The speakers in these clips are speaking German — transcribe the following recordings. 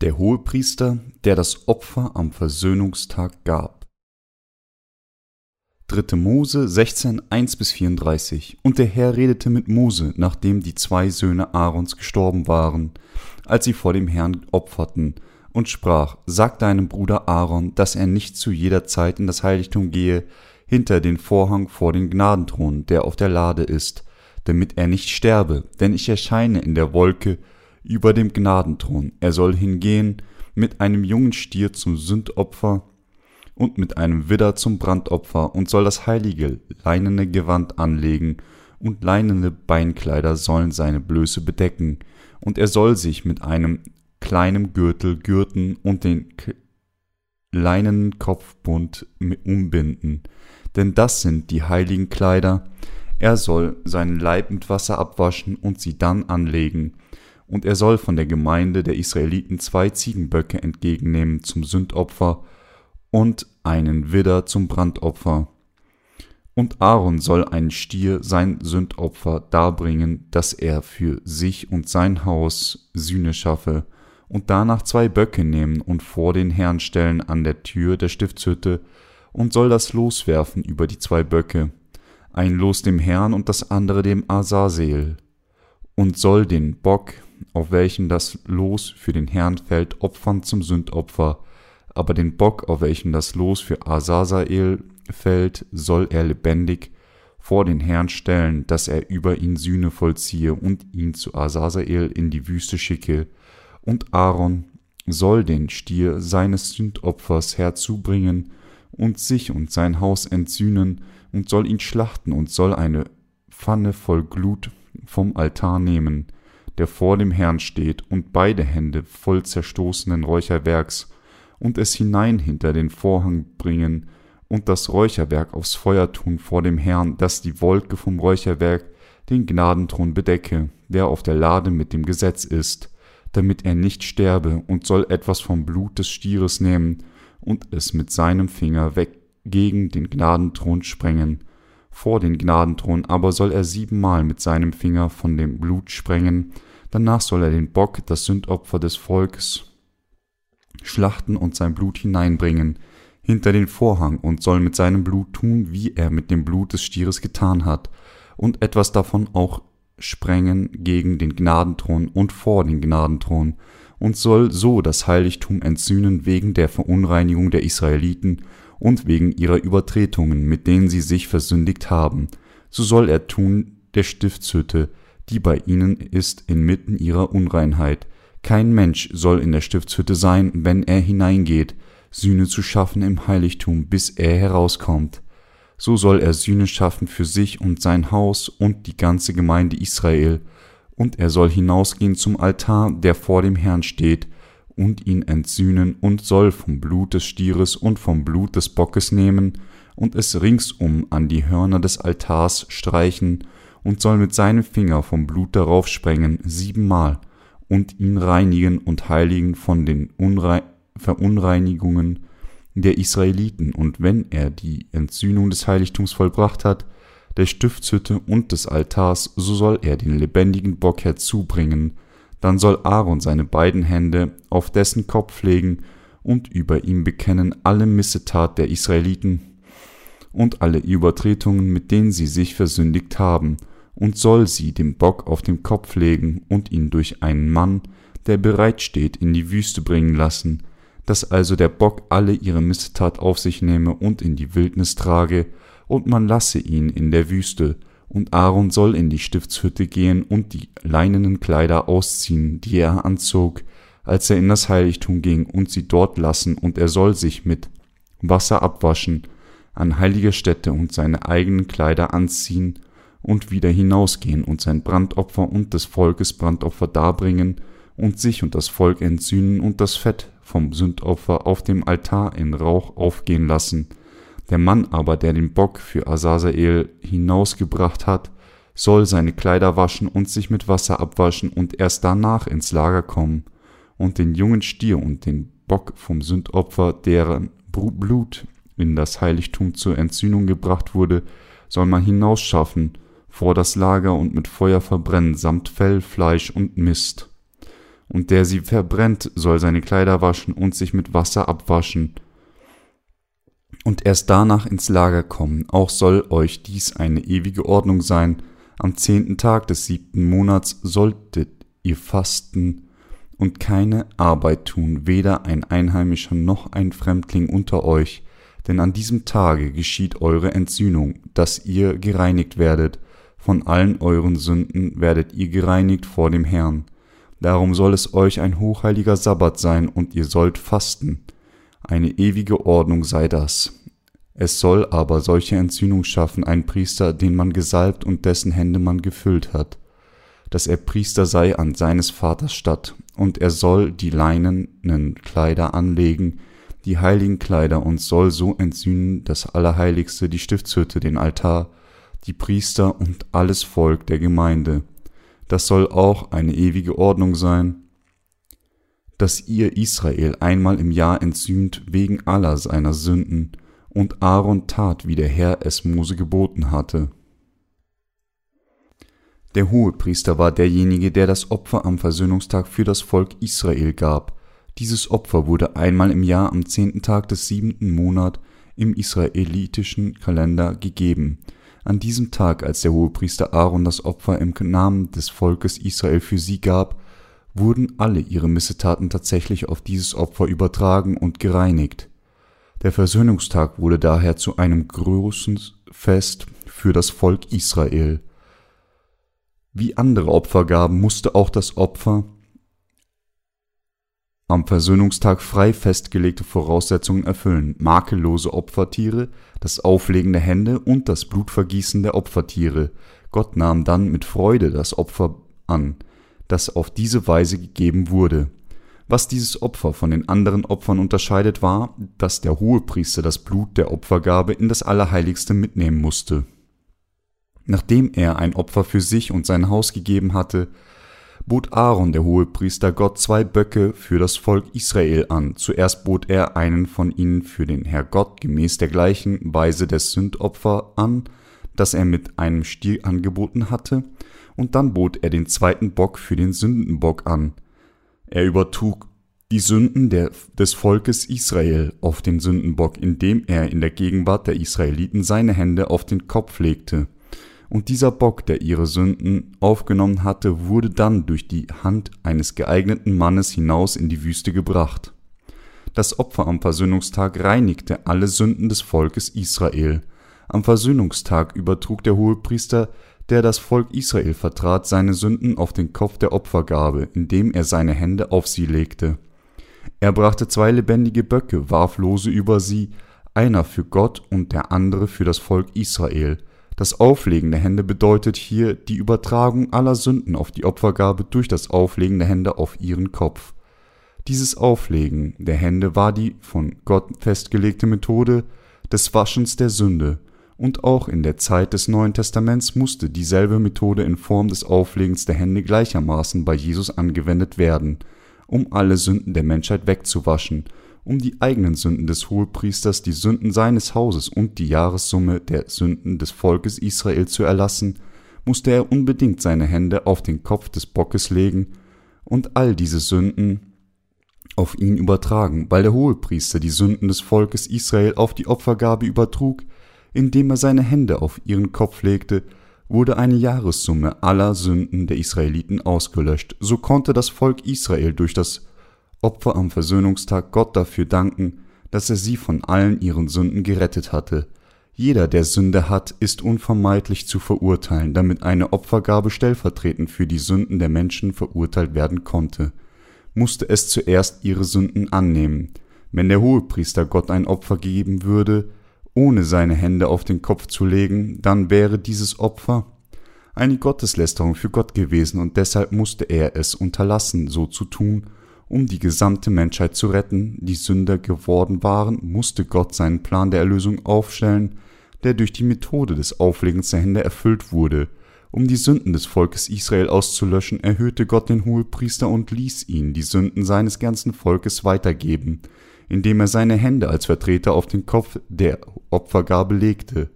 Der Hohepriester, der das Opfer am Versöhnungstag gab. 3. Mose 16, 1-34 Und der Herr redete mit Mose, nachdem die zwei Söhne Aarons gestorben waren, als sie vor dem Herrn opferten, und sprach, Sag deinem Bruder Aaron, dass er nicht zu jeder Zeit in das Heiligtum gehe, hinter den Vorhang vor den Gnadenthron, der auf der Lade ist, damit er nicht sterbe, denn ich erscheine in der Wolke über dem Gnadenthron. Er soll hingehen mit einem jungen Stier zum Sündopfer und mit einem Widder zum Brandopfer und soll das heilige leinene Gewand anlegen, und leinene Beinkleider sollen seine Blöße bedecken, und er soll sich mit einem kleinen Gürtel gürten und den leinenen Kopfbund umbinden, denn das sind die heiligen Kleider. Er soll seinen Leib mit Wasser abwaschen und sie dann anlegen, und er soll von der Gemeinde der Israeliten zwei Ziegenböcke entgegennehmen zum Sündopfer und einen Widder zum Brandopfer. Und Aaron soll einen Stier sein Sündopfer darbringen, dass er für sich und sein Haus Sühne schaffe, und danach zwei Böcke nehmen und vor den Herrn stellen an der Tür der Stiftshütte, und soll das Los werfen über die zwei Böcke, ein Los dem Herrn und das andere dem Asaseel, und soll den Bock auf welchen das Los für den Herrn fällt, opfern zum Sündopfer, aber den Bock, auf welchen das Los für Asasael fällt, soll er lebendig vor den Herrn stellen, dass er über ihn Sühne vollziehe und ihn zu Asasael in die Wüste schicke. Und Aaron soll den Stier seines Sündopfers herzubringen und sich und sein Haus entsühnen und soll ihn schlachten und soll eine Pfanne voll Glut vom Altar nehmen, der vor dem Herrn steht, und beide Hände voll zerstoßenen Räucherwerks, und es hinein hinter den Vorhang bringen, und das Räucherwerk aufs Feuer tun vor dem Herrn, dass die Wolke vom Räucherwerk den Gnadenthron bedecke, der auf der Lade mit dem Gesetz ist, damit er nicht sterbe, und soll etwas vom Blut des Stieres nehmen und es mit seinem Finger weg gegen den Gnadenthron sprengen. Vor den Gnadenthron aber soll er siebenmal mit seinem Finger von dem Blut sprengen, Danach soll er den Bock, das Sündopfer des Volkes, schlachten und sein Blut hineinbringen hinter den Vorhang und soll mit seinem Blut tun, wie er mit dem Blut des Stieres getan hat, und etwas davon auch sprengen gegen den Gnadenthron und vor den Gnadenthron, und soll so das Heiligtum entsühnen wegen der Verunreinigung der Israeliten und wegen ihrer Übertretungen, mit denen sie sich versündigt haben. So soll er tun der Stiftshütte, die bei ihnen ist inmitten ihrer Unreinheit. Kein Mensch soll in der Stiftshütte sein, wenn er hineingeht, Sühne zu schaffen im Heiligtum, bis er herauskommt. So soll er Sühne schaffen für sich und sein Haus und die ganze Gemeinde Israel, und er soll hinausgehen zum Altar, der vor dem Herrn steht, und ihn entsühnen und soll vom Blut des Stieres und vom Blut des Bockes nehmen und es ringsum an die Hörner des Altars streichen und soll mit seinem Finger vom Blut darauf sprengen siebenmal und ihn reinigen und heiligen von den Unre Verunreinigungen der Israeliten, und wenn er die Entsühnung des Heiligtums vollbracht hat, der Stiftshütte und des Altars, so soll er den lebendigen Bock herzubringen, dann soll Aaron seine beiden Hände auf dessen Kopf legen und über ihm bekennen alle Missetat der Israeliten und alle Übertretungen, mit denen sie sich versündigt haben, und soll sie dem Bock auf den Kopf legen und ihn durch einen Mann, der bereit steht, in die Wüste bringen lassen, dass also der Bock alle ihre Missetat auf sich nehme und in die Wildnis trage, und man lasse ihn in der Wüste, und Aaron soll in die Stiftshütte gehen und die leinenen Kleider ausziehen, die er anzog, als er in das Heiligtum ging, und sie dort lassen, und er soll sich mit Wasser abwaschen an heiliger Stätte und seine eigenen Kleider anziehen und wieder hinausgehen und sein Brandopfer und des Volkes Brandopfer darbringen und sich und das Volk entsühnen und das Fett vom Sündopfer auf dem Altar in Rauch aufgehen lassen. Der Mann aber, der den Bock für Asasael hinausgebracht hat, soll seine Kleider waschen und sich mit Wasser abwaschen und erst danach ins Lager kommen und den jungen Stier und den Bock vom Sündopfer, deren Blut in das Heiligtum zur Entsühnung gebracht wurde, soll man hinausschaffen vor das Lager und mit Feuer verbrennen, samt Fell, Fleisch und Mist. und der sie verbrennt, soll seine Kleider waschen und sich mit Wasser abwaschen und erst danach ins Lager kommen. Auch soll euch dies eine ewige Ordnung sein. Am zehnten Tag des siebten Monats solltet ihr fasten und keine Arbeit tun, weder ein Einheimischer noch ein Fremdling unter euch, denn an diesem Tage geschieht eure Entsühnung, dass ihr gereinigt werdet, von allen euren Sünden werdet ihr gereinigt vor dem Herrn. Darum soll es euch ein hochheiliger Sabbat sein, und ihr sollt fasten. Eine ewige Ordnung sei das. Es soll aber solche Entsühnung schaffen ein Priester, den man gesalbt und dessen Hände man gefüllt hat, dass er Priester sei an seines Vaters Statt, und er soll die leinenen Kleider anlegen, die heiligen Kleider, und soll so entsühnen das Allerheiligste, die Stiftshütte, den Altar, die Priester und alles Volk der Gemeinde. Das soll auch eine ewige Ordnung sein, dass ihr Israel einmal im Jahr entsühnt wegen aller seiner Sünden, und Aaron tat, wie der Herr es Mose geboten hatte. Der Hohepriester war derjenige, der das Opfer am Versöhnungstag für das Volk Israel gab. Dieses Opfer wurde einmal im Jahr am zehnten Tag des siebenten Monat im israelitischen Kalender gegeben. An diesem Tag, als der Hohepriester Aaron das Opfer im Namen des Volkes Israel für sie gab, wurden alle ihre Missetaten tatsächlich auf dieses Opfer übertragen und gereinigt. Der Versöhnungstag wurde daher zu einem großen Fest für das Volk Israel. Wie andere Opfergaben musste auch das Opfer am Versöhnungstag frei festgelegte Voraussetzungen erfüllen, makellose Opfertiere, das Auflegen der Hände und das Blutvergießen der Opfertiere. Gott nahm dann mit Freude das Opfer an, das auf diese Weise gegeben wurde. Was dieses Opfer von den anderen Opfern unterscheidet, war, dass der Hohepriester das Blut der Opfergabe in das Allerheiligste mitnehmen musste. Nachdem er ein Opfer für sich und sein Haus gegeben hatte, bot Aaron, der Hohepriester, Gott zwei Böcke für das Volk Israel an. Zuerst bot er einen von ihnen für den Herr Gott gemäß der gleichen Weise des Sündopfer an, das er mit einem Stier angeboten hatte, und dann bot er den zweiten Bock für den Sündenbock an. Er übertrug die Sünden der, des Volkes Israel auf den Sündenbock, indem er in der Gegenwart der Israeliten seine Hände auf den Kopf legte. Und dieser Bock, der ihre Sünden aufgenommen hatte, wurde dann durch die Hand eines geeigneten Mannes hinaus in die Wüste gebracht. Das Opfer am Versöhnungstag reinigte alle Sünden des Volkes Israel. Am Versöhnungstag übertrug der Hohepriester, der das Volk Israel vertrat, seine Sünden auf den Kopf der Opfergabe, indem er seine Hände auf sie legte. Er brachte zwei lebendige Böcke, warf Lose über sie, einer für Gott und der andere für das Volk Israel, das Auflegen der Hände bedeutet hier die Übertragung aller Sünden auf die Opfergabe durch das Auflegen der Hände auf ihren Kopf. Dieses Auflegen der Hände war die von Gott festgelegte Methode des Waschens der Sünde, und auch in der Zeit des Neuen Testaments musste dieselbe Methode in Form des Auflegens der Hände gleichermaßen bei Jesus angewendet werden, um alle Sünden der Menschheit wegzuwaschen um die eigenen Sünden des Hohepriesters, die Sünden seines Hauses und die Jahressumme der Sünden des Volkes Israel zu erlassen, musste er unbedingt seine Hände auf den Kopf des Bockes legen und all diese Sünden auf ihn übertragen, weil der Hohepriester die Sünden des Volkes Israel auf die Opfergabe übertrug, indem er seine Hände auf ihren Kopf legte, wurde eine Jahressumme aller Sünden der Israeliten ausgelöscht. So konnte das Volk Israel durch das Opfer am Versöhnungstag Gott dafür danken, dass er sie von allen ihren Sünden gerettet hatte. Jeder, der Sünde hat, ist unvermeidlich zu verurteilen, damit eine Opfergabe stellvertretend für die Sünden der Menschen verurteilt werden konnte, musste es zuerst ihre Sünden annehmen. Wenn der Hohepriester Gott ein Opfer geben würde, ohne seine Hände auf den Kopf zu legen, dann wäre dieses Opfer eine Gotteslästerung für Gott gewesen und deshalb musste er es unterlassen, so zu tun, um die gesamte Menschheit zu retten, die Sünder geworden waren, musste Gott seinen Plan der Erlösung aufstellen, der durch die Methode des Auflegens der Hände erfüllt wurde. Um die Sünden des Volkes Israel auszulöschen, erhöhte Gott den Hohepriester und ließ ihn die Sünden seines ganzen Volkes weitergeben, indem er seine Hände als Vertreter auf den Kopf der Opfergabe legte.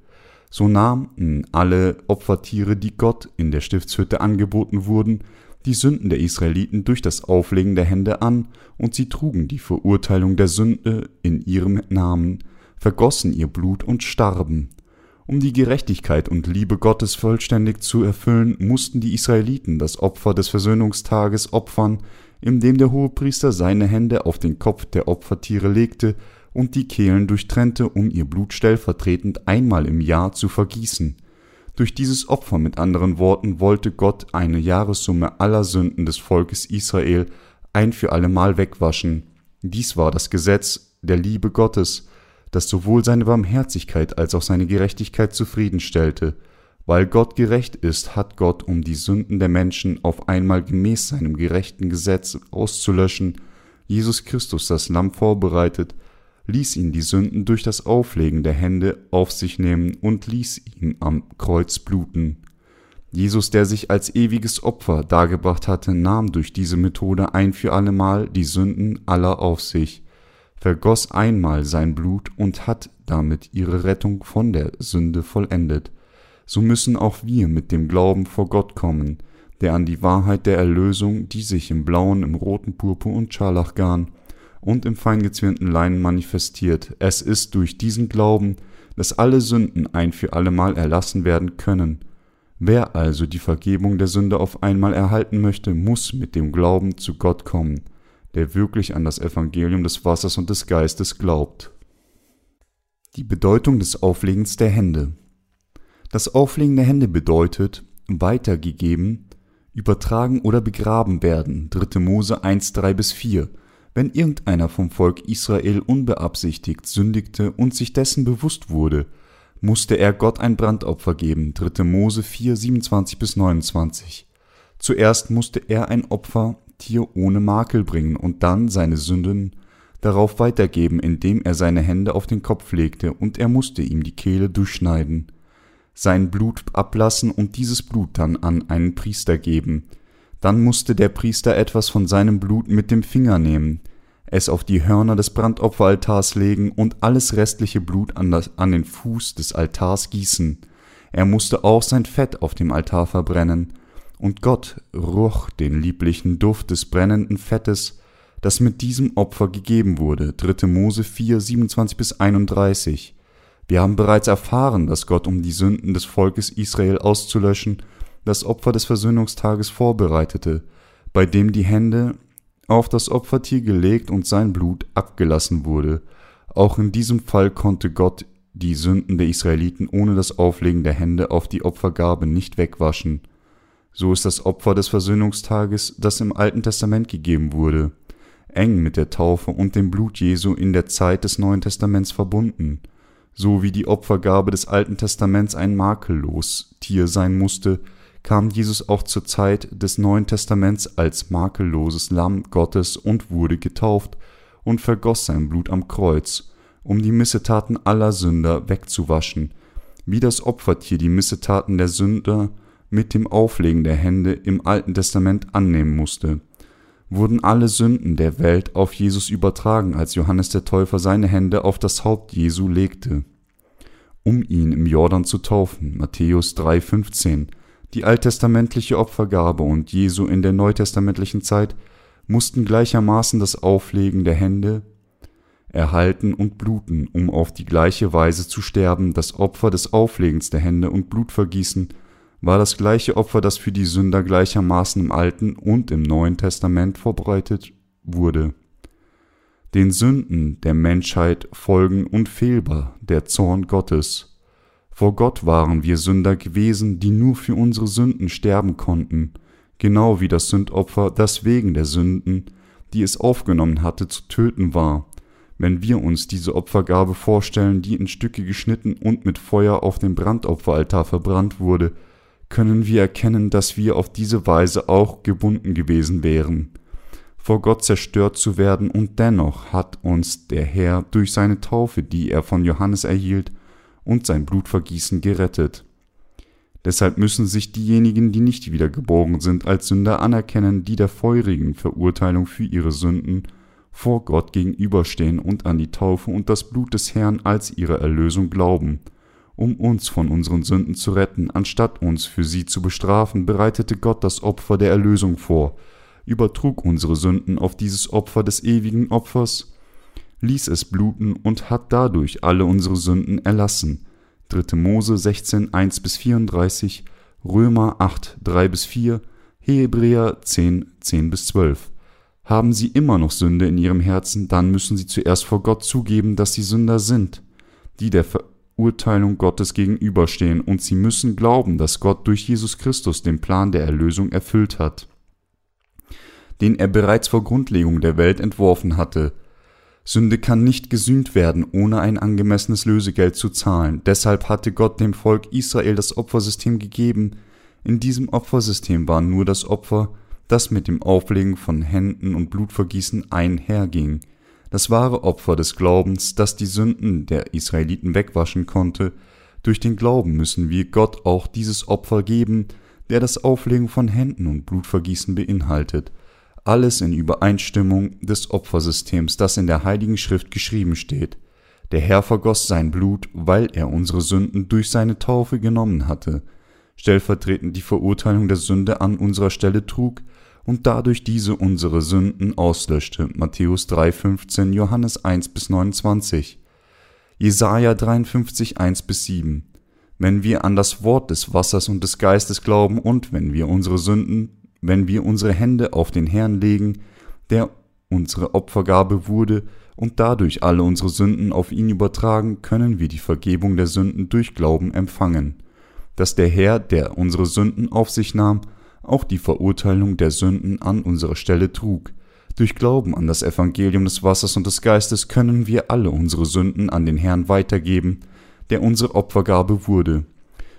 So nahmen alle Opfertiere, die Gott in der Stiftshütte angeboten wurden, die Sünden der Israeliten durch das Auflegen der Hände an, und sie trugen die Verurteilung der Sünde in ihrem Namen, vergossen ihr Blut und starben. Um die Gerechtigkeit und Liebe Gottes vollständig zu erfüllen, mussten die Israeliten das Opfer des Versöhnungstages opfern, indem der Hohepriester seine Hände auf den Kopf der Opfertiere legte und die Kehlen durchtrennte, um ihr Blut stellvertretend einmal im Jahr zu vergießen. Durch dieses Opfer mit anderen Worten wollte Gott eine Jahressumme aller Sünden des Volkes Israel ein für allemal wegwaschen. Dies war das Gesetz der Liebe Gottes, das sowohl seine Barmherzigkeit als auch seine Gerechtigkeit zufriedenstellte. Weil Gott gerecht ist, hat Gott, um die Sünden der Menschen auf einmal gemäß seinem gerechten Gesetz auszulöschen, Jesus Christus das Lamm vorbereitet, ließ ihn die Sünden durch das Auflegen der Hände auf sich nehmen und ließ ihn am Kreuz bluten. Jesus, der sich als ewiges Opfer dargebracht hatte, nahm durch diese Methode ein für allemal die Sünden aller auf sich, vergoss einmal sein Blut und hat damit ihre Rettung von der Sünde vollendet. So müssen auch wir mit dem Glauben vor Gott kommen, der an die Wahrheit der Erlösung, die sich im blauen, im roten Purpur und Scharlachgarn und im feingezwirnten Leinen manifestiert. Es ist durch diesen Glauben, dass alle Sünden ein für allemal erlassen werden können. Wer also die Vergebung der Sünde auf einmal erhalten möchte, muss mit dem Glauben zu Gott kommen, der wirklich an das Evangelium des Wassers und des Geistes glaubt. Die Bedeutung des Auflegens der Hände. Das Auflegen der Hände bedeutet weitergegeben, übertragen oder begraben werden. 3. Mose 1, 3 bis 4 wenn irgendeiner vom Volk Israel unbeabsichtigt sündigte und sich dessen bewusst wurde, musste er Gott ein Brandopfer geben. 3. Mose 4, 27 bis 29. Zuerst musste er ein Opfertier ohne Makel bringen und dann seine Sünden darauf weitergeben, indem er seine Hände auf den Kopf legte, und er musste ihm die Kehle durchschneiden, sein Blut ablassen und dieses Blut dann an einen Priester geben, dann musste der Priester etwas von seinem Blut mit dem Finger nehmen, es auf die Hörner des Brandopferaltars legen und alles restliche Blut an, das, an den Fuß des Altars gießen. Er musste auch sein Fett auf dem Altar verbrennen, und Gott roch den lieblichen Duft des brennenden Fettes, das mit diesem Opfer gegeben wurde. 3. Mose 4, 27 bis 31. Wir haben bereits erfahren, dass Gott, um die Sünden des Volkes Israel auszulöschen, das Opfer des Versöhnungstages vorbereitete, bei dem die Hände auf das Opfertier gelegt und sein Blut abgelassen wurde. Auch in diesem Fall konnte Gott die Sünden der Israeliten ohne das Auflegen der Hände auf die Opfergabe nicht wegwaschen. So ist das Opfer des Versöhnungstages, das im Alten Testament gegeben wurde, eng mit der Taufe und dem Blut Jesu in der Zeit des Neuen Testaments verbunden. So wie die Opfergabe des Alten Testaments ein makellos Tier sein musste, kam Jesus auch zur Zeit des Neuen Testaments als makelloses Lamm Gottes und wurde getauft und vergoss sein Blut am Kreuz, um die Missetaten aller Sünder wegzuwaschen, wie das Opfertier die Missetaten der Sünder mit dem Auflegen der Hände im Alten Testament annehmen musste, wurden alle Sünden der Welt auf Jesus übertragen, als Johannes der Täufer seine Hände auf das Haupt Jesu legte, um ihn im Jordan zu taufen. Matthäus 3,15 die alttestamentliche Opfergabe und Jesu in der neutestamentlichen Zeit mussten gleichermaßen das Auflegen der Hände erhalten und bluten, um auf die gleiche Weise zu sterben. Das Opfer des Auflegens der Hände und Blutvergießen war das gleiche Opfer, das für die Sünder gleichermaßen im Alten und im Neuen Testament verbreitet wurde. Den Sünden der Menschheit folgen unfehlbar der Zorn Gottes. Vor Gott waren wir Sünder gewesen, die nur für unsere Sünden sterben konnten, genau wie das Sündopfer, das wegen der Sünden, die es aufgenommen hatte, zu töten war. Wenn wir uns diese Opfergabe vorstellen, die in Stücke geschnitten und mit Feuer auf dem Brandopferaltar verbrannt wurde, können wir erkennen, dass wir auf diese Weise auch gebunden gewesen wären, vor Gott zerstört zu werden, und dennoch hat uns der Herr durch seine Taufe, die er von Johannes erhielt, und sein Blutvergießen gerettet. Deshalb müssen sich diejenigen, die nicht wiedergeboren sind, als Sünder anerkennen, die der feurigen Verurteilung für ihre Sünden vor Gott gegenüberstehen und an die Taufe und das Blut des Herrn als ihre Erlösung glauben um uns von unseren Sünden zu retten, anstatt uns für sie zu bestrafen, bereitete Gott das Opfer der Erlösung vor, übertrug unsere Sünden auf dieses Opfer des ewigen Opfers, ließ es bluten und hat dadurch alle unsere Sünden erlassen. 3. Mose 16, 1 bis 34, Römer 8, 3 bis 4, Hebräer 10, 10 bis 12. Haben sie immer noch Sünde in ihrem Herzen, dann müssen sie zuerst vor Gott zugeben, dass sie Sünder sind, die der Verurteilung Gottes gegenüberstehen, und sie müssen glauben, dass Gott durch Jesus Christus den Plan der Erlösung erfüllt hat, den er bereits vor Grundlegung der Welt entworfen hatte. Sünde kann nicht gesühnt werden, ohne ein angemessenes Lösegeld zu zahlen. Deshalb hatte Gott dem Volk Israel das Opfersystem gegeben. In diesem Opfersystem war nur das Opfer, das mit dem Auflegen von Händen und Blutvergießen einherging. Das wahre Opfer des Glaubens, das die Sünden der Israeliten wegwaschen konnte. Durch den Glauben müssen wir Gott auch dieses Opfer geben, der das Auflegen von Händen und Blutvergießen beinhaltet alles in Übereinstimmung des Opfersystems, das in der Heiligen Schrift geschrieben steht. Der Herr vergoss sein Blut, weil er unsere Sünden durch seine Taufe genommen hatte, stellvertretend die Verurteilung der Sünde an unserer Stelle trug und dadurch diese unsere Sünden auslöschte. Matthäus 3,15, Johannes 1 bis 29. Jesaja 53, 1 bis 7. Wenn wir an das Wort des Wassers und des Geistes glauben und wenn wir unsere Sünden wenn wir unsere Hände auf den Herrn legen, der unsere Opfergabe wurde, und dadurch alle unsere Sünden auf ihn übertragen, können wir die Vergebung der Sünden durch Glauben empfangen, dass der Herr, der unsere Sünden auf sich nahm, auch die Verurteilung der Sünden an unserer Stelle trug. Durch Glauben an das Evangelium des Wassers und des Geistes können wir alle unsere Sünden an den Herrn weitergeben, der unsere Opfergabe wurde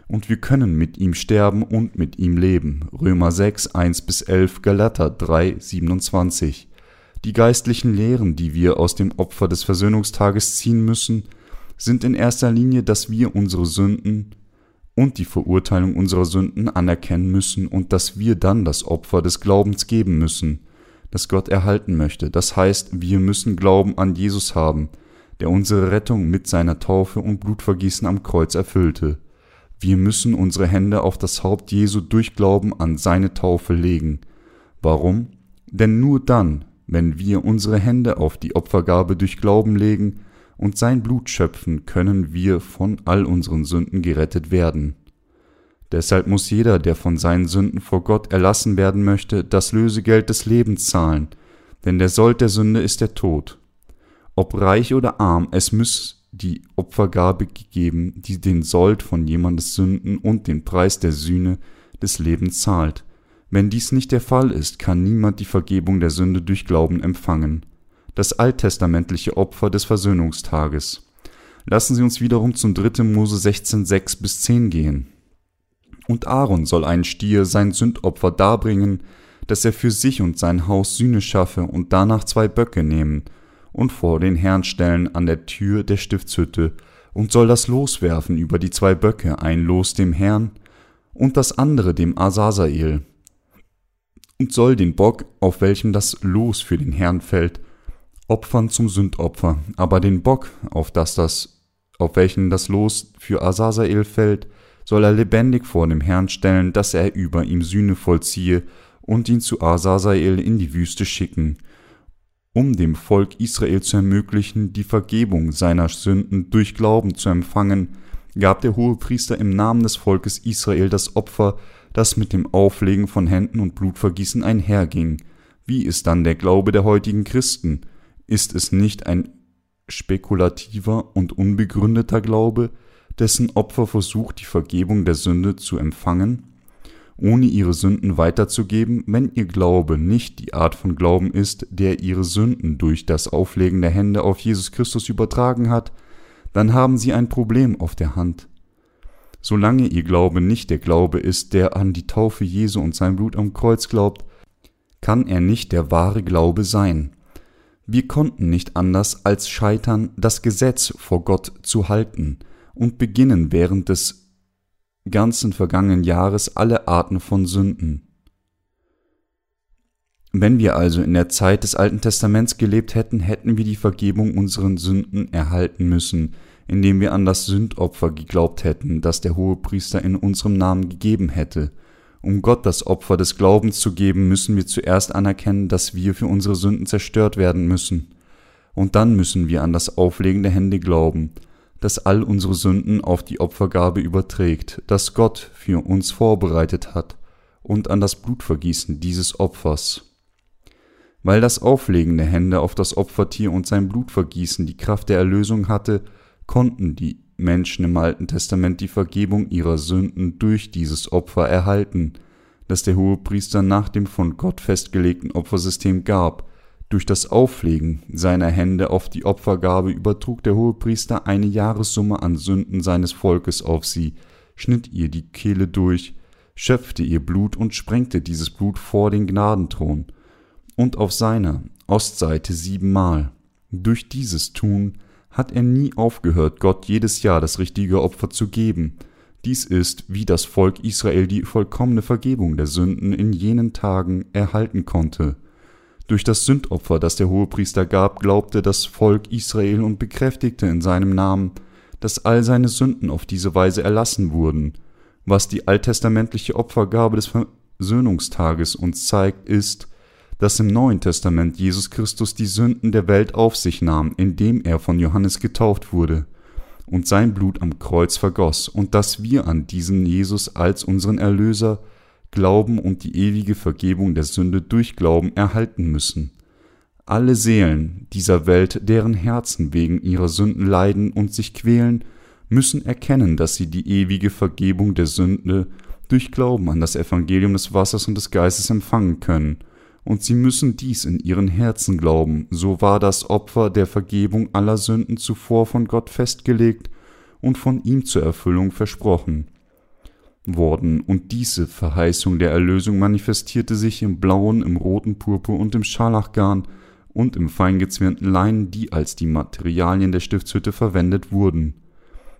und wir können mit ihm sterben und mit ihm leben. Römer 6, 1 bis 11, Galater 3, 27. Die geistlichen Lehren, die wir aus dem Opfer des Versöhnungstages ziehen müssen, sind in erster Linie, dass wir unsere Sünden und die Verurteilung unserer Sünden anerkennen müssen und dass wir dann das Opfer des Glaubens geben müssen, das Gott erhalten möchte. Das heißt, wir müssen Glauben an Jesus haben, der unsere Rettung mit seiner Taufe und Blutvergießen am Kreuz erfüllte. Wir müssen unsere Hände auf das Haupt Jesu durch Glauben an seine Taufe legen. Warum? Denn nur dann, wenn wir unsere Hände auf die Opfergabe durch Glauben legen und sein Blut schöpfen, können wir von all unseren Sünden gerettet werden. Deshalb muss jeder, der von seinen Sünden vor Gott erlassen werden möchte, das Lösegeld des Lebens zahlen, denn der Sold der Sünde ist der Tod. Ob reich oder arm, es muss die Opfergabe gegeben, die den Sold von jemandes Sünden und den Preis der Sühne des Lebens zahlt. Wenn dies nicht der Fall ist, kann niemand die Vergebung der Sünde durch Glauben empfangen. Das alttestamentliche Opfer des Versöhnungstages. Lassen Sie uns wiederum zum 3. Mose 16, 6 bis 10 gehen. Und Aaron soll ein Stier sein Sündopfer darbringen, dass er für sich und sein Haus Sühne schaffe und danach zwei Böcke nehmen und vor den Herrn stellen an der Tür der Stiftshütte und soll das Los werfen über die zwei Böcke, ein Los dem Herrn und das andere dem Asasael, und soll den Bock, auf welchem das Los für den Herrn fällt, opfern zum Sündopfer, aber den Bock, auf das das, auf welchen das Los für Asasael fällt, soll er lebendig vor dem Herrn stellen, dass er über ihm Sühne vollziehe und ihn zu Asasael in die Wüste schicken, um dem Volk Israel zu ermöglichen, die Vergebung seiner Sünden durch Glauben zu empfangen, gab der Hohepriester im Namen des Volkes Israel das Opfer, das mit dem Auflegen von Händen und Blutvergießen einherging. Wie ist dann der Glaube der heutigen Christen? Ist es nicht ein spekulativer und unbegründeter Glaube, dessen Opfer versucht, die Vergebung der Sünde zu empfangen? Ohne ihre Sünden weiterzugeben, wenn ihr Glaube nicht die Art von Glauben ist, der ihre Sünden durch das Auflegen der Hände auf Jesus Christus übertragen hat, dann haben sie ein Problem auf der Hand. Solange ihr Glaube nicht der Glaube ist, der an die Taufe Jesu und sein Blut am Kreuz glaubt, kann er nicht der wahre Glaube sein. Wir konnten nicht anders als scheitern, das Gesetz vor Gott zu halten und beginnen während des ganzen vergangenen Jahres alle Arten von Sünden. Wenn wir also in der Zeit des Alten Testaments gelebt hätten, hätten wir die Vergebung unseren Sünden erhalten müssen, indem wir an das Sündopfer geglaubt hätten, das der Hohepriester in unserem Namen gegeben hätte. Um Gott das Opfer des Glaubens zu geben, müssen wir zuerst anerkennen, dass wir für unsere Sünden zerstört werden müssen. Und dann müssen wir an das Auflegen der Hände glauben, das all unsere Sünden auf die Opfergabe überträgt, das Gott für uns vorbereitet hat, und an das Blutvergießen dieses Opfers. Weil das Auflegen der Hände auf das Opfertier und sein Blutvergießen die Kraft der Erlösung hatte, konnten die Menschen im Alten Testament die Vergebung ihrer Sünden durch dieses Opfer erhalten, das der Hohepriester nach dem von Gott festgelegten Opfersystem gab. Durch das Auflegen seiner Hände auf die Opfergabe übertrug der Hohepriester eine Jahressumme an Sünden seines Volkes auf sie, schnitt ihr die Kehle durch, schöpfte ihr Blut und sprengte dieses Blut vor den Gnadenthron und auf seiner Ostseite siebenmal. Durch dieses Tun hat er nie aufgehört, Gott jedes Jahr das richtige Opfer zu geben. Dies ist, wie das Volk Israel die vollkommene Vergebung der Sünden in jenen Tagen erhalten konnte. Durch das Sündopfer, das der Hohepriester gab, glaubte das Volk Israel und bekräftigte in seinem Namen, dass all seine Sünden auf diese Weise erlassen wurden. Was die alttestamentliche Opfergabe des Versöhnungstages uns zeigt, ist, dass im Neuen Testament Jesus Christus die Sünden der Welt auf sich nahm, indem er von Johannes getauft wurde und sein Blut am Kreuz vergoss, und dass wir an diesen Jesus als unseren Erlöser glauben und die ewige Vergebung der Sünde durch Glauben erhalten müssen. Alle Seelen dieser Welt, deren Herzen wegen ihrer Sünden leiden und sich quälen, müssen erkennen, dass sie die ewige Vergebung der Sünde durch Glauben an das Evangelium des Wassers und des Geistes empfangen können – und sie müssen dies in ihren Herzen glauben, so war das Opfer der Vergebung aller Sünden zuvor von Gott festgelegt und von ihm zur Erfüllung versprochen worden, und diese Verheißung der Erlösung manifestierte sich im blauen, im roten Purpur und im Scharlachgarn und im feingezwirnten Leinen, die als die Materialien der Stiftshütte verwendet wurden.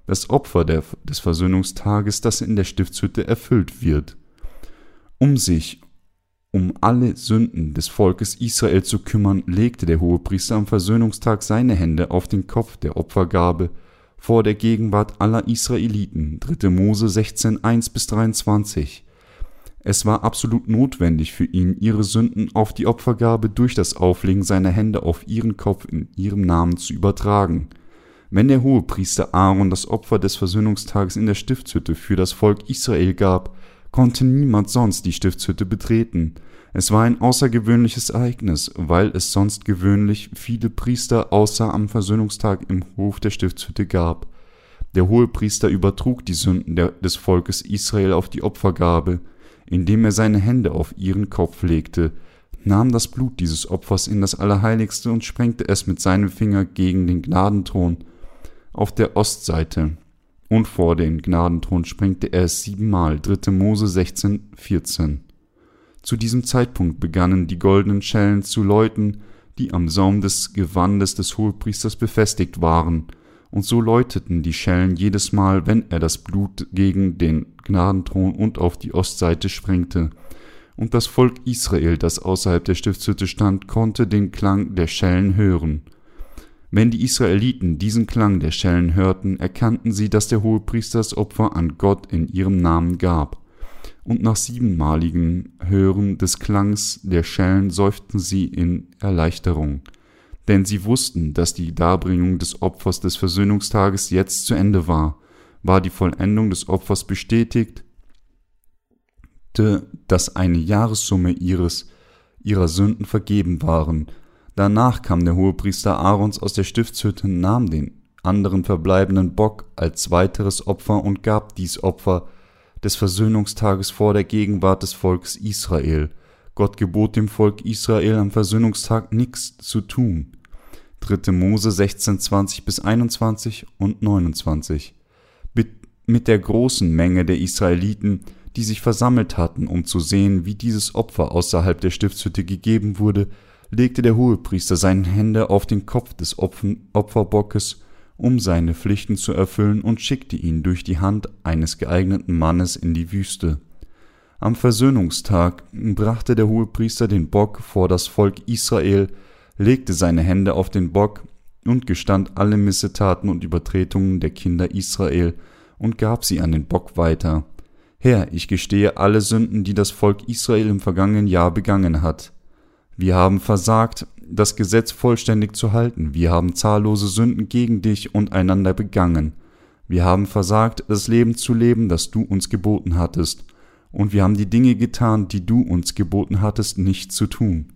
Das Opfer der, des Versöhnungstages, das in der Stiftshütte erfüllt wird. Um sich um alle Sünden des Volkes Israel zu kümmern, legte der Hohepriester am Versöhnungstag seine Hände auf den Kopf der Opfergabe vor der Gegenwart aller Israeliten. 3. Mose 16, 1 bis 23. Es war absolut notwendig für ihn, ihre Sünden auf die Opfergabe durch das Auflegen seiner Hände auf ihren Kopf in ihrem Namen zu übertragen. Wenn der Hohepriester Aaron das Opfer des Versöhnungstages in der Stiftshütte für das Volk Israel gab, konnte niemand sonst die Stiftshütte betreten. Es war ein außergewöhnliches Ereignis, weil es sonst gewöhnlich viele Priester außer am Versöhnungstag im Hof der Stiftshütte gab. Der Hohepriester übertrug die Sünden der, des Volkes Israel auf die Opfergabe, indem er seine Hände auf ihren Kopf legte, nahm das Blut dieses Opfers in das Allerheiligste und sprengte es mit seinem Finger gegen den Gnadenthron auf der Ostseite und vor den Gnadenthron sprengte er es siebenmal. 3. Mose 16, 14. Zu diesem Zeitpunkt begannen die goldenen Schellen zu läuten, die am Saum des Gewandes des Hohepriesters befestigt waren, und so läuteten die Schellen jedes Mal, wenn er das Blut gegen den Gnadenthron und auf die Ostseite sprengte. Und das Volk Israel, das außerhalb der Stiftshütte stand, konnte den Klang der Schellen hören. Wenn die Israeliten diesen Klang der Schellen hörten, erkannten sie, dass der Hohepriester das Opfer an Gott in ihrem Namen gab. Und nach siebenmaligem Hören des Klangs der Schellen seufzten sie in Erleichterung, denn sie wussten, dass die Darbringung des Opfers des Versöhnungstages jetzt zu Ende war, war die Vollendung des Opfers bestätigt, dass eine Jahressumme ihres ihrer Sünden vergeben waren. Danach kam der Hohepriester Aarons aus der Stiftshütte, nahm den anderen verbleibenden Bock als weiteres Opfer und gab dies Opfer des Versöhnungstages vor der Gegenwart des Volkes Israel. Gott gebot dem Volk Israel am Versöhnungstag nichts zu tun. 3. Mose 16, 20 bis 21 und 29. Mit der großen Menge der Israeliten, die sich versammelt hatten, um zu sehen, wie dieses Opfer außerhalb der Stiftshütte gegeben wurde, legte der Hohepriester seine Hände auf den Kopf des Opferbockes, um seine Pflichten zu erfüllen, und schickte ihn durch die Hand eines geeigneten Mannes in die Wüste. Am Versöhnungstag brachte der Hohepriester den Bock vor das Volk Israel, legte seine Hände auf den Bock und gestand alle Missetaten und Übertretungen der Kinder Israel und gab sie an den Bock weiter. Herr, ich gestehe alle Sünden, die das Volk Israel im vergangenen Jahr begangen hat. Wir haben versagt, das Gesetz vollständig zu halten. Wir haben zahllose Sünden gegen dich und einander begangen. Wir haben versagt, das Leben zu leben, das du uns geboten hattest. Und wir haben die Dinge getan, die du uns geboten hattest, nicht zu tun.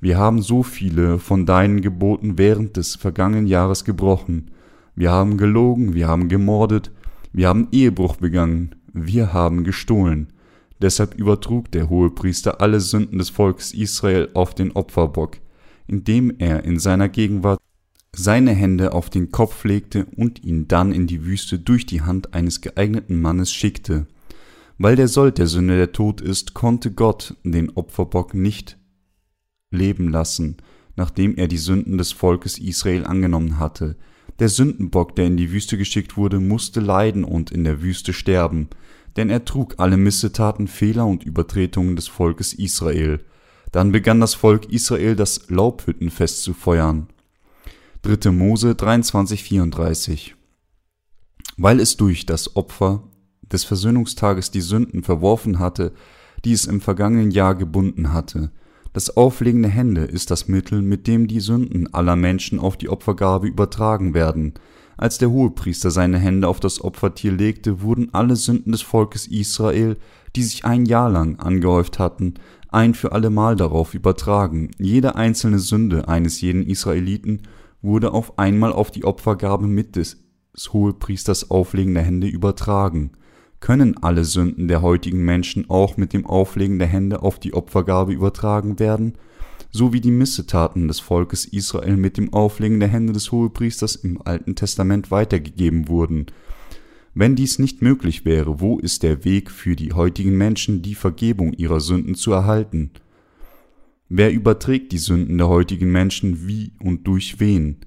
Wir haben so viele von deinen Geboten während des vergangenen Jahres gebrochen. Wir haben gelogen, wir haben gemordet, wir haben Ehebruch begangen, wir haben gestohlen. Deshalb übertrug der Hohepriester alle Sünden des Volkes Israel auf den Opferbock, indem er in seiner Gegenwart seine Hände auf den Kopf legte und ihn dann in die Wüste durch die Hand eines geeigneten Mannes schickte. Weil der Sold der Sünde der Tod ist, konnte Gott den Opferbock nicht leben lassen, nachdem er die Sünden des Volkes Israel angenommen hatte. Der Sündenbock, der in die Wüste geschickt wurde, musste leiden und in der Wüste sterben, denn er trug alle Missetaten, Fehler und Übertretungen des Volkes Israel. Dann begann das Volk Israel das Laubhüttenfest zu feuern. 3. Mose 23, 34 Weil es durch das Opfer des Versöhnungstages die Sünden verworfen hatte, die es im vergangenen Jahr gebunden hatte, das Auflegen der Hände ist das Mittel, mit dem die Sünden aller Menschen auf die Opfergabe übertragen werden. Als der Hohepriester seine Hände auf das Opfertier legte, wurden alle Sünden des Volkes Israel, die sich ein Jahr lang angehäuft hatten, ein für allemal darauf übertragen. Jede einzelne Sünde eines jeden Israeliten wurde auf einmal auf die Opfergabe mit des Hohepriesters auflegender Hände übertragen können alle Sünden der heutigen Menschen auch mit dem Auflegen der Hände auf die Opfergabe übertragen werden, so wie die Missetaten des Volkes Israel mit dem Auflegen der Hände des Hohepriesters im Alten Testament weitergegeben wurden. Wenn dies nicht möglich wäre, wo ist der Weg für die heutigen Menschen, die Vergebung ihrer Sünden zu erhalten? Wer überträgt die Sünden der heutigen Menschen wie und durch wen?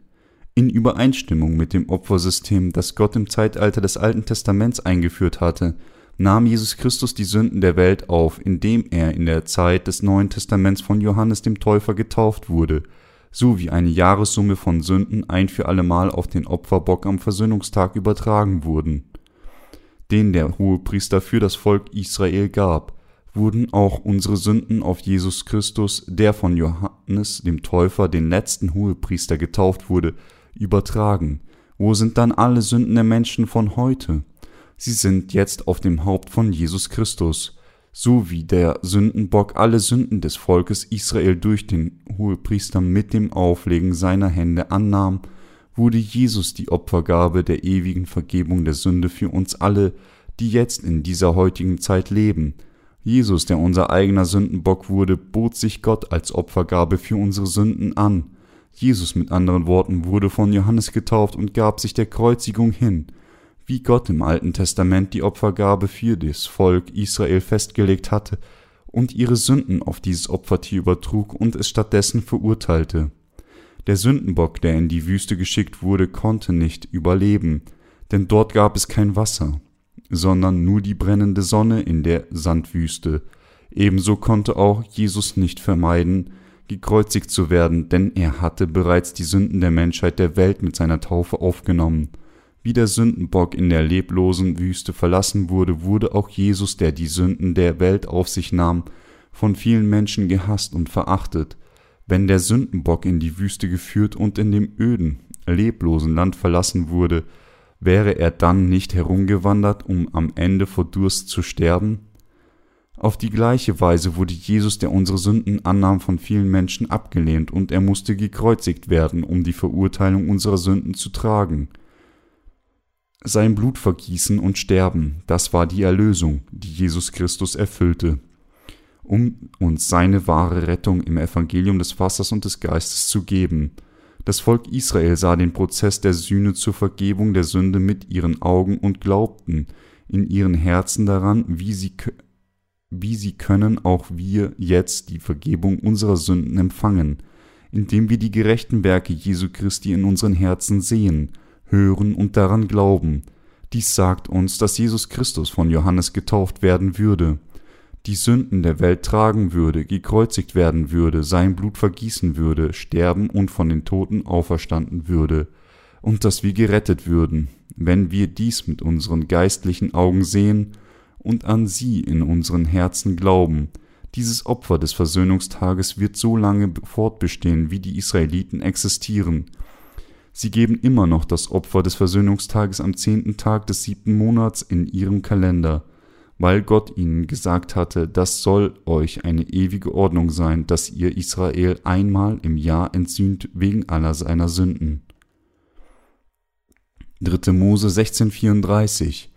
In Übereinstimmung mit dem Opfersystem, das Gott im Zeitalter des Alten Testaments eingeführt hatte, nahm Jesus Christus die Sünden der Welt auf, indem er in der Zeit des Neuen Testaments von Johannes dem Täufer getauft wurde, sowie eine Jahressumme von Sünden ein für allemal auf den Opferbock am Versöhnungstag übertragen wurden, den der Hohepriester für das Volk Israel gab, wurden auch unsere Sünden auf Jesus Christus, der von Johannes dem Täufer, den letzten Hohepriester, getauft wurde, übertragen. Wo sind dann alle Sünden der Menschen von heute? Sie sind jetzt auf dem Haupt von Jesus Christus, so wie der Sündenbock alle Sünden des Volkes Israel durch den Hohepriester mit dem Auflegen seiner Hände annahm, wurde Jesus die Opfergabe der ewigen Vergebung der Sünde für uns alle, die jetzt in dieser heutigen Zeit leben. Jesus, der unser eigener Sündenbock wurde, bot sich Gott als Opfergabe für unsere Sünden an. Jesus mit anderen Worten wurde von Johannes getauft und gab sich der Kreuzigung hin, wie Gott im Alten Testament die Opfergabe für das Volk Israel festgelegt hatte und ihre Sünden auf dieses Opfertier übertrug und es stattdessen verurteilte. Der Sündenbock, der in die Wüste geschickt wurde, konnte nicht überleben, denn dort gab es kein Wasser, sondern nur die brennende Sonne in der Sandwüste. Ebenso konnte auch Jesus nicht vermeiden, gekreuzigt zu werden, denn er hatte bereits die Sünden der Menschheit der Welt mit seiner Taufe aufgenommen. Wie der Sündenbock in der leblosen Wüste verlassen wurde, wurde auch Jesus, der die Sünden der Welt auf sich nahm, von vielen Menschen gehasst und verachtet. Wenn der Sündenbock in die Wüste geführt und in dem öden, leblosen Land verlassen wurde, wäre er dann nicht herumgewandert, um am Ende vor Durst zu sterben? Auf die gleiche Weise wurde Jesus, der unsere Sünden annahm, von vielen Menschen abgelehnt, und er musste gekreuzigt werden, um die Verurteilung unserer Sünden zu tragen. Sein Blutvergießen und Sterben, das war die Erlösung, die Jesus Christus erfüllte, um uns seine wahre Rettung im Evangelium des Wassers und des Geistes zu geben. Das Volk Israel sah den Prozess der Sühne zur Vergebung der Sünde mit ihren Augen und glaubten in ihren Herzen daran, wie sie wie sie können auch wir jetzt die Vergebung unserer Sünden empfangen, indem wir die gerechten Werke Jesu Christi in unseren Herzen sehen, hören und daran glauben. Dies sagt uns, dass Jesus Christus von Johannes getauft werden würde. Die Sünden der Welt tragen würde, gekreuzigt werden würde, sein Blut vergießen würde, sterben und von den Toten auferstanden würde, und dass wir gerettet würden, wenn wir dies mit unseren geistlichen Augen sehen und an sie in unseren Herzen glauben. Dieses Opfer des Versöhnungstages wird so lange fortbestehen, wie die Israeliten existieren. Sie geben immer noch das Opfer des Versöhnungstages am zehnten Tag des siebten Monats in ihrem Kalender weil Gott ihnen gesagt hatte, das soll euch eine ewige Ordnung sein, dass ihr Israel einmal im Jahr entsühnt wegen aller seiner Sünden. 3. Mose 1634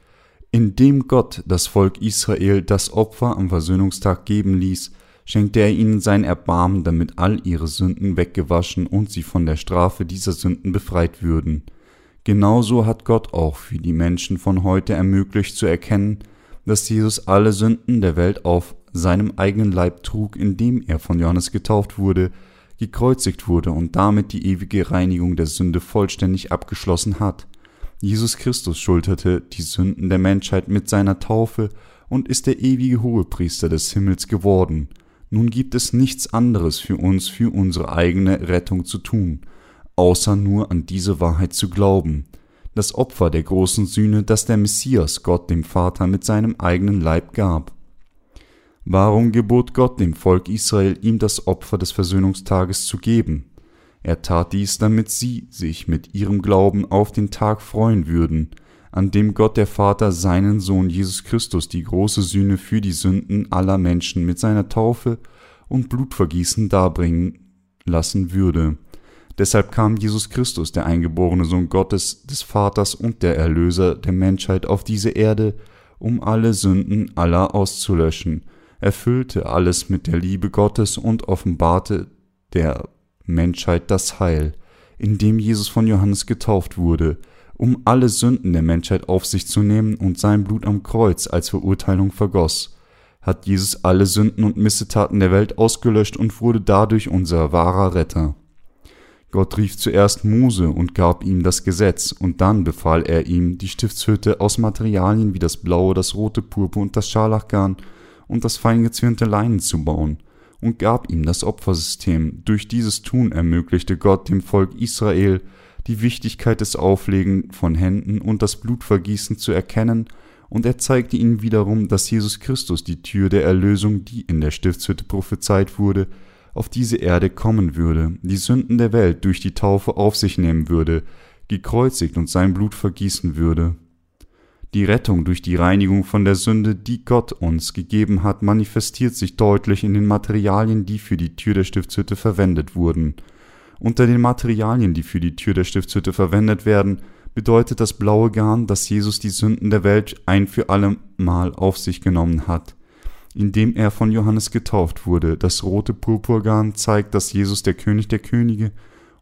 Indem Gott das Volk Israel das Opfer am Versöhnungstag geben ließ, schenkte er ihnen sein Erbarmen, damit all ihre Sünden weggewaschen und sie von der Strafe dieser Sünden befreit würden. Genauso hat Gott auch für die Menschen von heute ermöglicht zu erkennen, dass Jesus alle Sünden der Welt auf seinem eigenen Leib trug, indem er von Johannes getauft wurde, gekreuzigt wurde und damit die ewige Reinigung der Sünde vollständig abgeschlossen hat. Jesus Christus schulterte die Sünden der Menschheit mit seiner Taufe und ist der ewige Hohepriester des Himmels geworden. Nun gibt es nichts anderes für uns für unsere eigene Rettung zu tun, außer nur an diese Wahrheit zu glauben das Opfer der großen Sühne, das der Messias Gott dem Vater mit seinem eigenen Leib gab. Warum gebot Gott dem Volk Israel, ihm das Opfer des Versöhnungstages zu geben? Er tat dies, damit sie sich mit ihrem Glauben auf den Tag freuen würden, an dem Gott der Vater seinen Sohn Jesus Christus die große Sühne für die Sünden aller Menschen mit seiner Taufe und Blutvergießen darbringen lassen würde. Deshalb kam Jesus Christus, der eingeborene Sohn Gottes, des Vaters und der Erlöser der Menschheit auf diese Erde, um alle Sünden aller auszulöschen, erfüllte alles mit der Liebe Gottes und offenbarte der Menschheit das Heil, indem Jesus von Johannes getauft wurde, um alle Sünden der Menschheit auf sich zu nehmen und sein Blut am Kreuz als Verurteilung vergoss, hat Jesus alle Sünden und Missetaten der Welt ausgelöscht und wurde dadurch unser wahrer Retter. Gott rief zuerst Mose und gab ihm das Gesetz, und dann befahl er ihm, die Stiftshütte aus Materialien wie das blaue, das rote Purpur und das Scharlachgarn und das feingezwirnte Leinen zu bauen, und gab ihm das Opfersystem. Durch dieses Tun ermöglichte Gott dem Volk Israel, die Wichtigkeit des Auflegen von Händen und das Blutvergießen zu erkennen, und er zeigte ihnen wiederum, dass Jesus Christus die Tür der Erlösung, die in der Stiftshütte prophezeit wurde, auf diese Erde kommen würde, die Sünden der Welt durch die Taufe auf sich nehmen würde, gekreuzigt und sein Blut vergießen würde. Die Rettung durch die Reinigung von der Sünde, die Gott uns gegeben hat, manifestiert sich deutlich in den Materialien, die für die Tür der Stiftshütte verwendet wurden. Unter den Materialien, die für die Tür der Stiftshütte verwendet werden, bedeutet das blaue Garn, dass Jesus die Sünden der Welt ein für alle Mal auf sich genommen hat indem er von Johannes getauft wurde. Das rote Purpurgarn zeigt, dass Jesus der König der Könige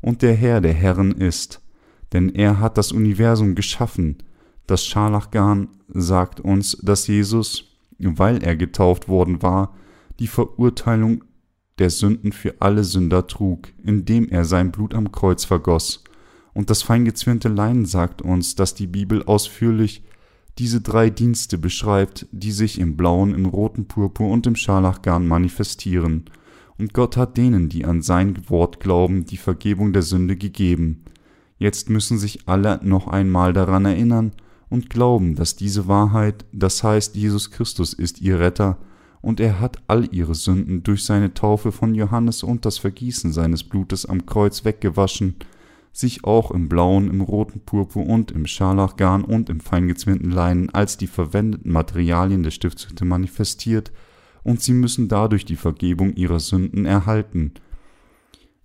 und der Herr der Herren ist, denn er hat das Universum geschaffen. Das Scharlachgarn sagt uns, dass Jesus, weil er getauft worden war, die Verurteilung der Sünden für alle Sünder trug, indem er sein Blut am Kreuz vergoss. Und das feingezwirnte Leinen sagt uns, dass die Bibel ausführlich diese drei Dienste beschreibt, die sich im blauen, im roten Purpur und im Scharlachgarn manifestieren. Und Gott hat denen, die an sein Wort glauben, die Vergebung der Sünde gegeben. Jetzt müssen sich alle noch einmal daran erinnern und glauben, dass diese Wahrheit, das heißt Jesus Christus ist ihr Retter, und er hat all ihre Sünden durch seine Taufe von Johannes und das Vergießen seines Blutes am Kreuz weggewaschen, sich auch im blauen, im roten Purpur und im Scharlachgarn und im feingezwirnten Leinen als die verwendeten Materialien der Stiftshütte manifestiert, und sie müssen dadurch die Vergebung ihrer Sünden erhalten.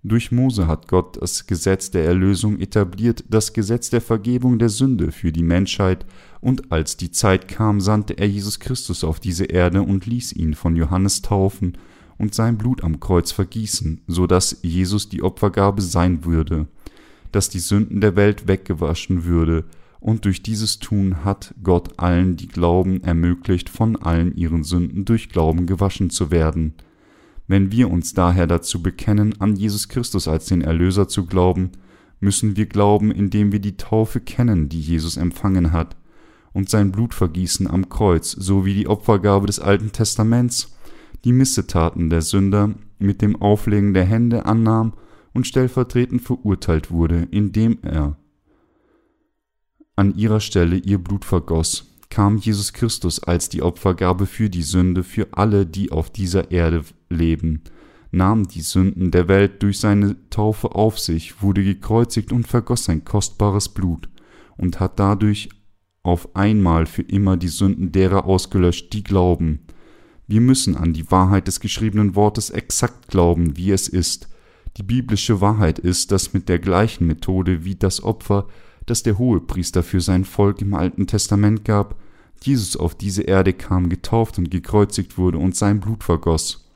Durch Mose hat Gott das Gesetz der Erlösung etabliert, das Gesetz der Vergebung der Sünde für die Menschheit, und als die Zeit kam, sandte er Jesus Christus auf diese Erde und ließ ihn von Johannes taufen und sein Blut am Kreuz vergießen, so dass Jesus die Opfergabe sein würde dass die Sünden der Welt weggewaschen würde, und durch dieses Tun hat Gott allen, die glauben, ermöglicht, von allen ihren Sünden durch Glauben gewaschen zu werden. Wenn wir uns daher dazu bekennen, an Jesus Christus als den Erlöser zu glauben, müssen wir glauben, indem wir die Taufe kennen, die Jesus empfangen hat. und sein Blutvergießen am Kreuz sowie die Opfergabe des Alten Testaments die Missetaten der Sünder mit dem Auflegen der Hände annahm und stellvertretend verurteilt wurde, indem er an ihrer Stelle ihr Blut vergoss, kam Jesus Christus als die Opfergabe für die Sünde für alle, die auf dieser Erde leben, nahm die Sünden der Welt durch seine Taufe auf sich, wurde gekreuzigt und vergoss sein kostbares Blut und hat dadurch auf einmal für immer die Sünden derer ausgelöscht, die glauben. Wir müssen an die Wahrheit des geschriebenen Wortes exakt glauben, wie es ist. Die biblische Wahrheit ist, dass mit der gleichen Methode wie das Opfer, das der Hohepriester für sein Volk im Alten Testament gab, Jesus auf diese Erde kam, getauft und gekreuzigt wurde und sein Blut vergoss,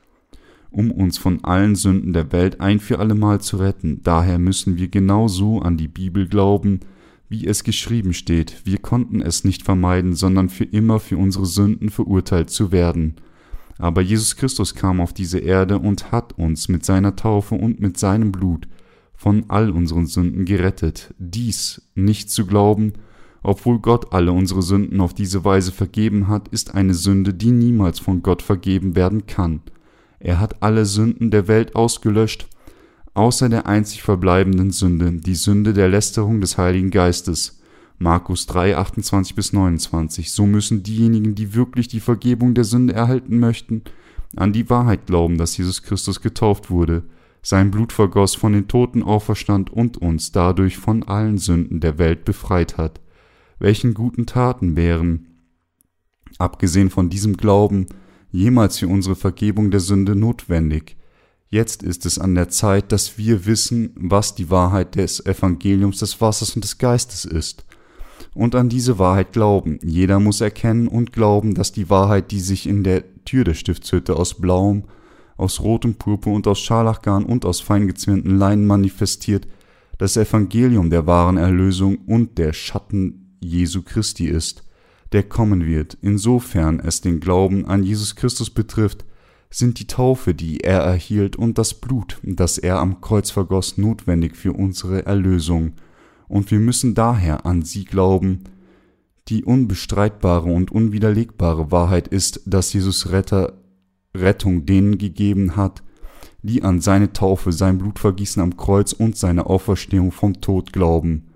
um uns von allen Sünden der Welt ein für allemal zu retten. Daher müssen wir genauso an die Bibel glauben, wie es geschrieben steht, wir konnten es nicht vermeiden, sondern für immer für unsere Sünden verurteilt zu werden. Aber Jesus Christus kam auf diese Erde und hat uns mit seiner Taufe und mit seinem Blut von all unseren Sünden gerettet. Dies nicht zu glauben, obwohl Gott alle unsere Sünden auf diese Weise vergeben hat, ist eine Sünde, die niemals von Gott vergeben werden kann. Er hat alle Sünden der Welt ausgelöscht außer der einzig verbleibenden Sünde, die Sünde der Lästerung des Heiligen Geistes. Markus 3, 28 bis 29. So müssen diejenigen, die wirklich die Vergebung der Sünde erhalten möchten, an die Wahrheit glauben, dass Jesus Christus getauft wurde, sein Blut vergoss, von den Toten auferstand und uns dadurch von allen Sünden der Welt befreit hat. Welchen guten Taten wären, abgesehen von diesem Glauben, jemals für unsere Vergebung der Sünde notwendig? Jetzt ist es an der Zeit, dass wir wissen, was die Wahrheit des Evangeliums des Wassers und des Geistes ist. Und an diese Wahrheit glauben. Jeder muss erkennen und glauben, dass die Wahrheit, die sich in der Tür der Stiftshütte aus blauem, aus rotem Purpur und aus Scharlachgarn und aus feingezwirnten Leinen manifestiert, das Evangelium der wahren Erlösung und der Schatten Jesu Christi ist, der kommen wird, insofern es den Glauben an Jesus Christus betrifft, sind die Taufe, die er erhielt, und das Blut, das er am Kreuz vergoss, notwendig für unsere Erlösung, und wir müssen daher an sie glauben. Die unbestreitbare und unwiderlegbare Wahrheit ist, dass Jesus Retter Rettung denen gegeben hat, die an seine Taufe, sein Blutvergießen am Kreuz und seine Auferstehung vom Tod glauben,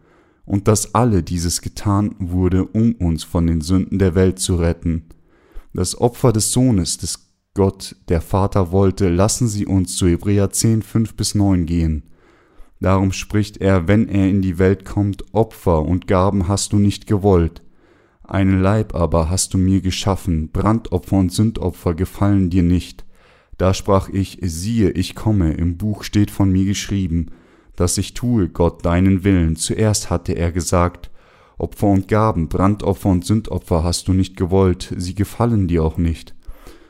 und dass alle dieses getan wurde, um uns von den Sünden der Welt zu retten. Das Opfer des Sohnes, des Gott, der Vater wollte, lassen Sie uns zu Hebräer 10, 5 bis 9 gehen. Darum spricht er, wenn er in die Welt kommt, Opfer und Gaben hast du nicht gewollt. Einen Leib aber hast du mir geschaffen, Brandopfer und Sündopfer gefallen dir nicht. Da sprach ich, siehe, ich komme, im Buch steht von mir geschrieben, dass ich tue, Gott, deinen Willen. Zuerst hatte er gesagt, Opfer und Gaben, Brandopfer und Sündopfer hast du nicht gewollt, sie gefallen dir auch nicht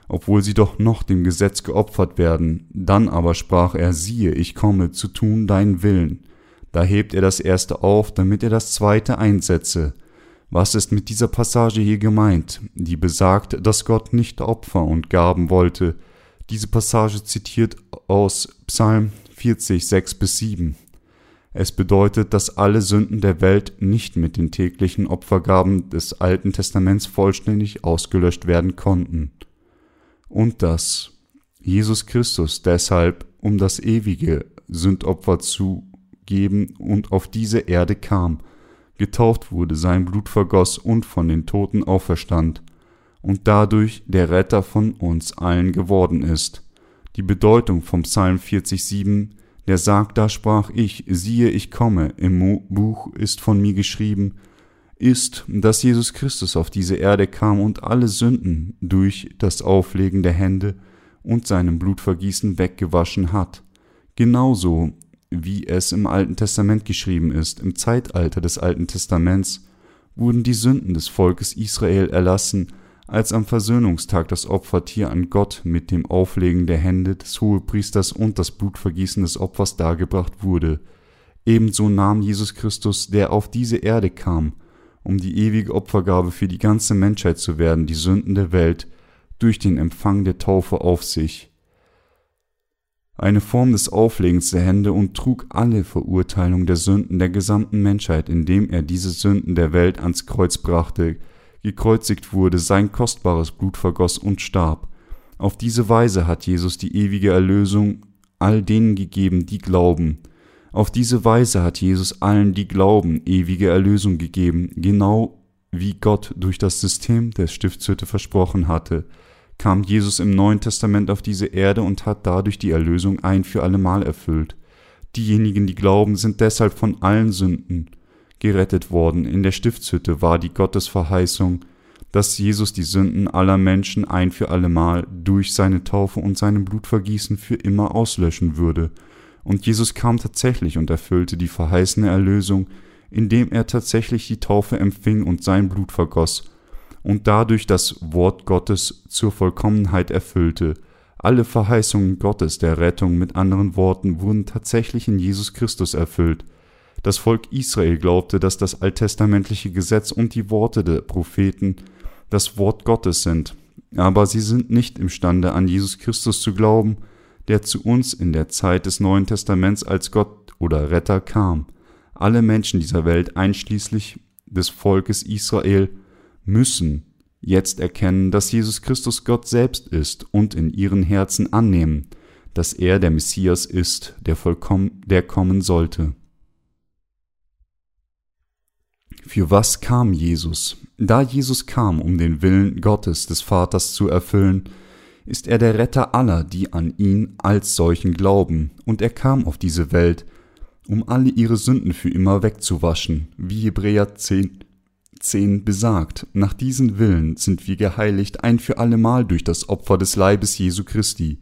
obwohl sie doch noch dem Gesetz geopfert werden. Dann aber sprach er, siehe, ich komme zu tun deinen Willen. Da hebt er das erste auf, damit er das zweite einsetze. Was ist mit dieser Passage hier gemeint, die besagt, dass Gott nicht Opfer und Gaben wollte? Diese Passage zitiert aus Psalm 40, 6 bis 7. Es bedeutet, dass alle Sünden der Welt nicht mit den täglichen Opfergaben des Alten Testaments vollständig ausgelöscht werden konnten und dass Jesus Christus deshalb, um das ewige Sündopfer zu geben und auf diese Erde kam, getauft wurde, sein Blut vergoss und von den Toten auferstand und dadurch der Retter von uns allen geworden ist. Die Bedeutung vom Psalm 40,7, der sagt, da sprach ich, siehe, ich komme, im Buch ist von mir geschrieben, ist, dass Jesus Christus auf diese Erde kam und alle Sünden durch das Auflegen der Hände und seinem Blutvergießen weggewaschen hat. Genauso wie es im Alten Testament geschrieben ist, im Zeitalter des Alten Testaments wurden die Sünden des Volkes Israel erlassen, als am Versöhnungstag das Opfertier an Gott mit dem Auflegen der Hände des Hohepriesters und das Blutvergießen des Opfers dargebracht wurde. Ebenso nahm Jesus Christus, der auf diese Erde kam, um die ewige Opfergabe für die ganze Menschheit zu werden, die Sünden der Welt, durch den Empfang der Taufe auf sich. Eine Form des Auflegens der Hände und trug alle Verurteilung der Sünden der gesamten Menschheit, indem er diese Sünden der Welt ans Kreuz brachte, gekreuzigt wurde, sein kostbares Blut vergoss und starb. Auf diese Weise hat Jesus die ewige Erlösung all denen gegeben, die glauben. Auf diese Weise hat Jesus allen, die glauben, ewige Erlösung gegeben, genau wie Gott durch das System der Stiftshütte versprochen hatte, kam Jesus im Neuen Testament auf diese Erde und hat dadurch die Erlösung ein für allemal erfüllt. Diejenigen, die glauben, sind deshalb von allen Sünden gerettet worden. In der Stiftshütte war die Gottesverheißung, dass Jesus die Sünden aller Menschen ein für allemal durch seine Taufe und seinem Blutvergießen für immer auslöschen würde. Und Jesus kam tatsächlich und erfüllte die verheißene Erlösung, indem er tatsächlich die Taufe empfing und sein Blut vergoss und dadurch das Wort Gottes zur Vollkommenheit erfüllte. Alle Verheißungen Gottes der Rettung mit anderen Worten wurden tatsächlich in Jesus Christus erfüllt. Das Volk Israel glaubte, dass das alttestamentliche Gesetz und die Worte der Propheten das Wort Gottes sind, aber sie sind nicht imstande an Jesus Christus zu glauben, der zu uns in der Zeit des Neuen Testaments als Gott oder Retter kam. Alle Menschen dieser Welt, einschließlich des Volkes Israel, müssen jetzt erkennen, dass Jesus Christus Gott selbst ist und in ihren Herzen annehmen, dass er der Messias ist, der vollkommen, der kommen sollte. Für was kam Jesus? Da Jesus kam, um den Willen Gottes des Vaters zu erfüllen, ist er der Retter aller, die an ihn als solchen glauben, und er kam auf diese Welt, um alle ihre Sünden für immer wegzuwaschen, wie Hebräer 10, 10 besagt. Nach diesen Willen sind wir geheiligt ein für allemal durch das Opfer des Leibes Jesu Christi.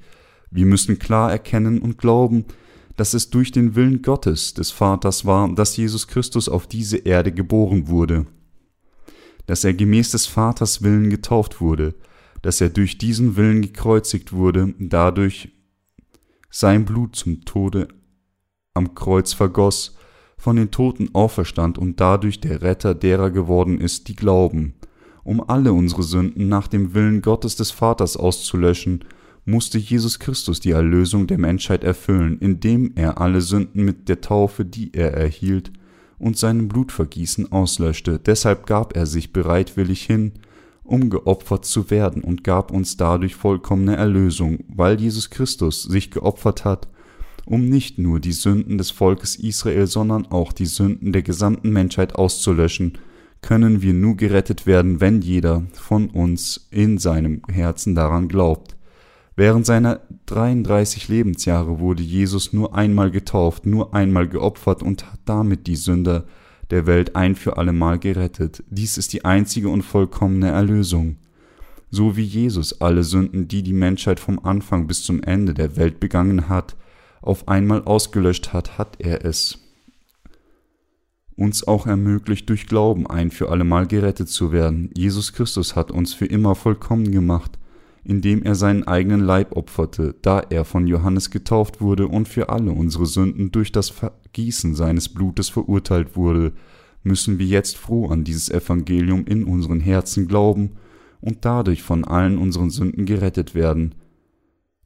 Wir müssen klar erkennen und glauben, dass es durch den Willen Gottes des Vaters war, dass Jesus Christus auf diese Erde geboren wurde, dass er gemäß des Vaters Willen getauft wurde, dass er durch diesen Willen gekreuzigt wurde, dadurch sein Blut zum Tode am Kreuz vergoss, von den Toten auferstand und dadurch der Retter derer geworden ist, die glauben, um alle unsere Sünden nach dem Willen Gottes des Vaters auszulöschen musste Jesus Christus die Erlösung der Menschheit erfüllen, indem er alle Sünden mit der Taufe, die er erhielt, und seinem Blutvergießen auslöschte. Deshalb gab er sich bereitwillig hin, um geopfert zu werden und gab uns dadurch vollkommene Erlösung, weil Jesus Christus sich geopfert hat, um nicht nur die Sünden des Volkes Israel, sondern auch die Sünden der gesamten Menschheit auszulöschen, können wir nur gerettet werden, wenn jeder von uns in seinem Herzen daran glaubt. Während seiner 33 Lebensjahre wurde Jesus nur einmal getauft, nur einmal geopfert und hat damit die Sünder der Welt ein für allemal gerettet. Dies ist die einzige und vollkommene Erlösung. So wie Jesus alle Sünden, die die Menschheit vom Anfang bis zum Ende der Welt begangen hat, auf einmal ausgelöscht hat, hat er es uns auch ermöglicht, durch Glauben ein für allemal gerettet zu werden. Jesus Christus hat uns für immer vollkommen gemacht indem er seinen eigenen Leib opferte, da er von Johannes getauft wurde und für alle unsere Sünden durch das Vergießen seines Blutes verurteilt wurde, müssen wir jetzt froh an dieses Evangelium in unseren Herzen glauben und dadurch von allen unseren Sünden gerettet werden.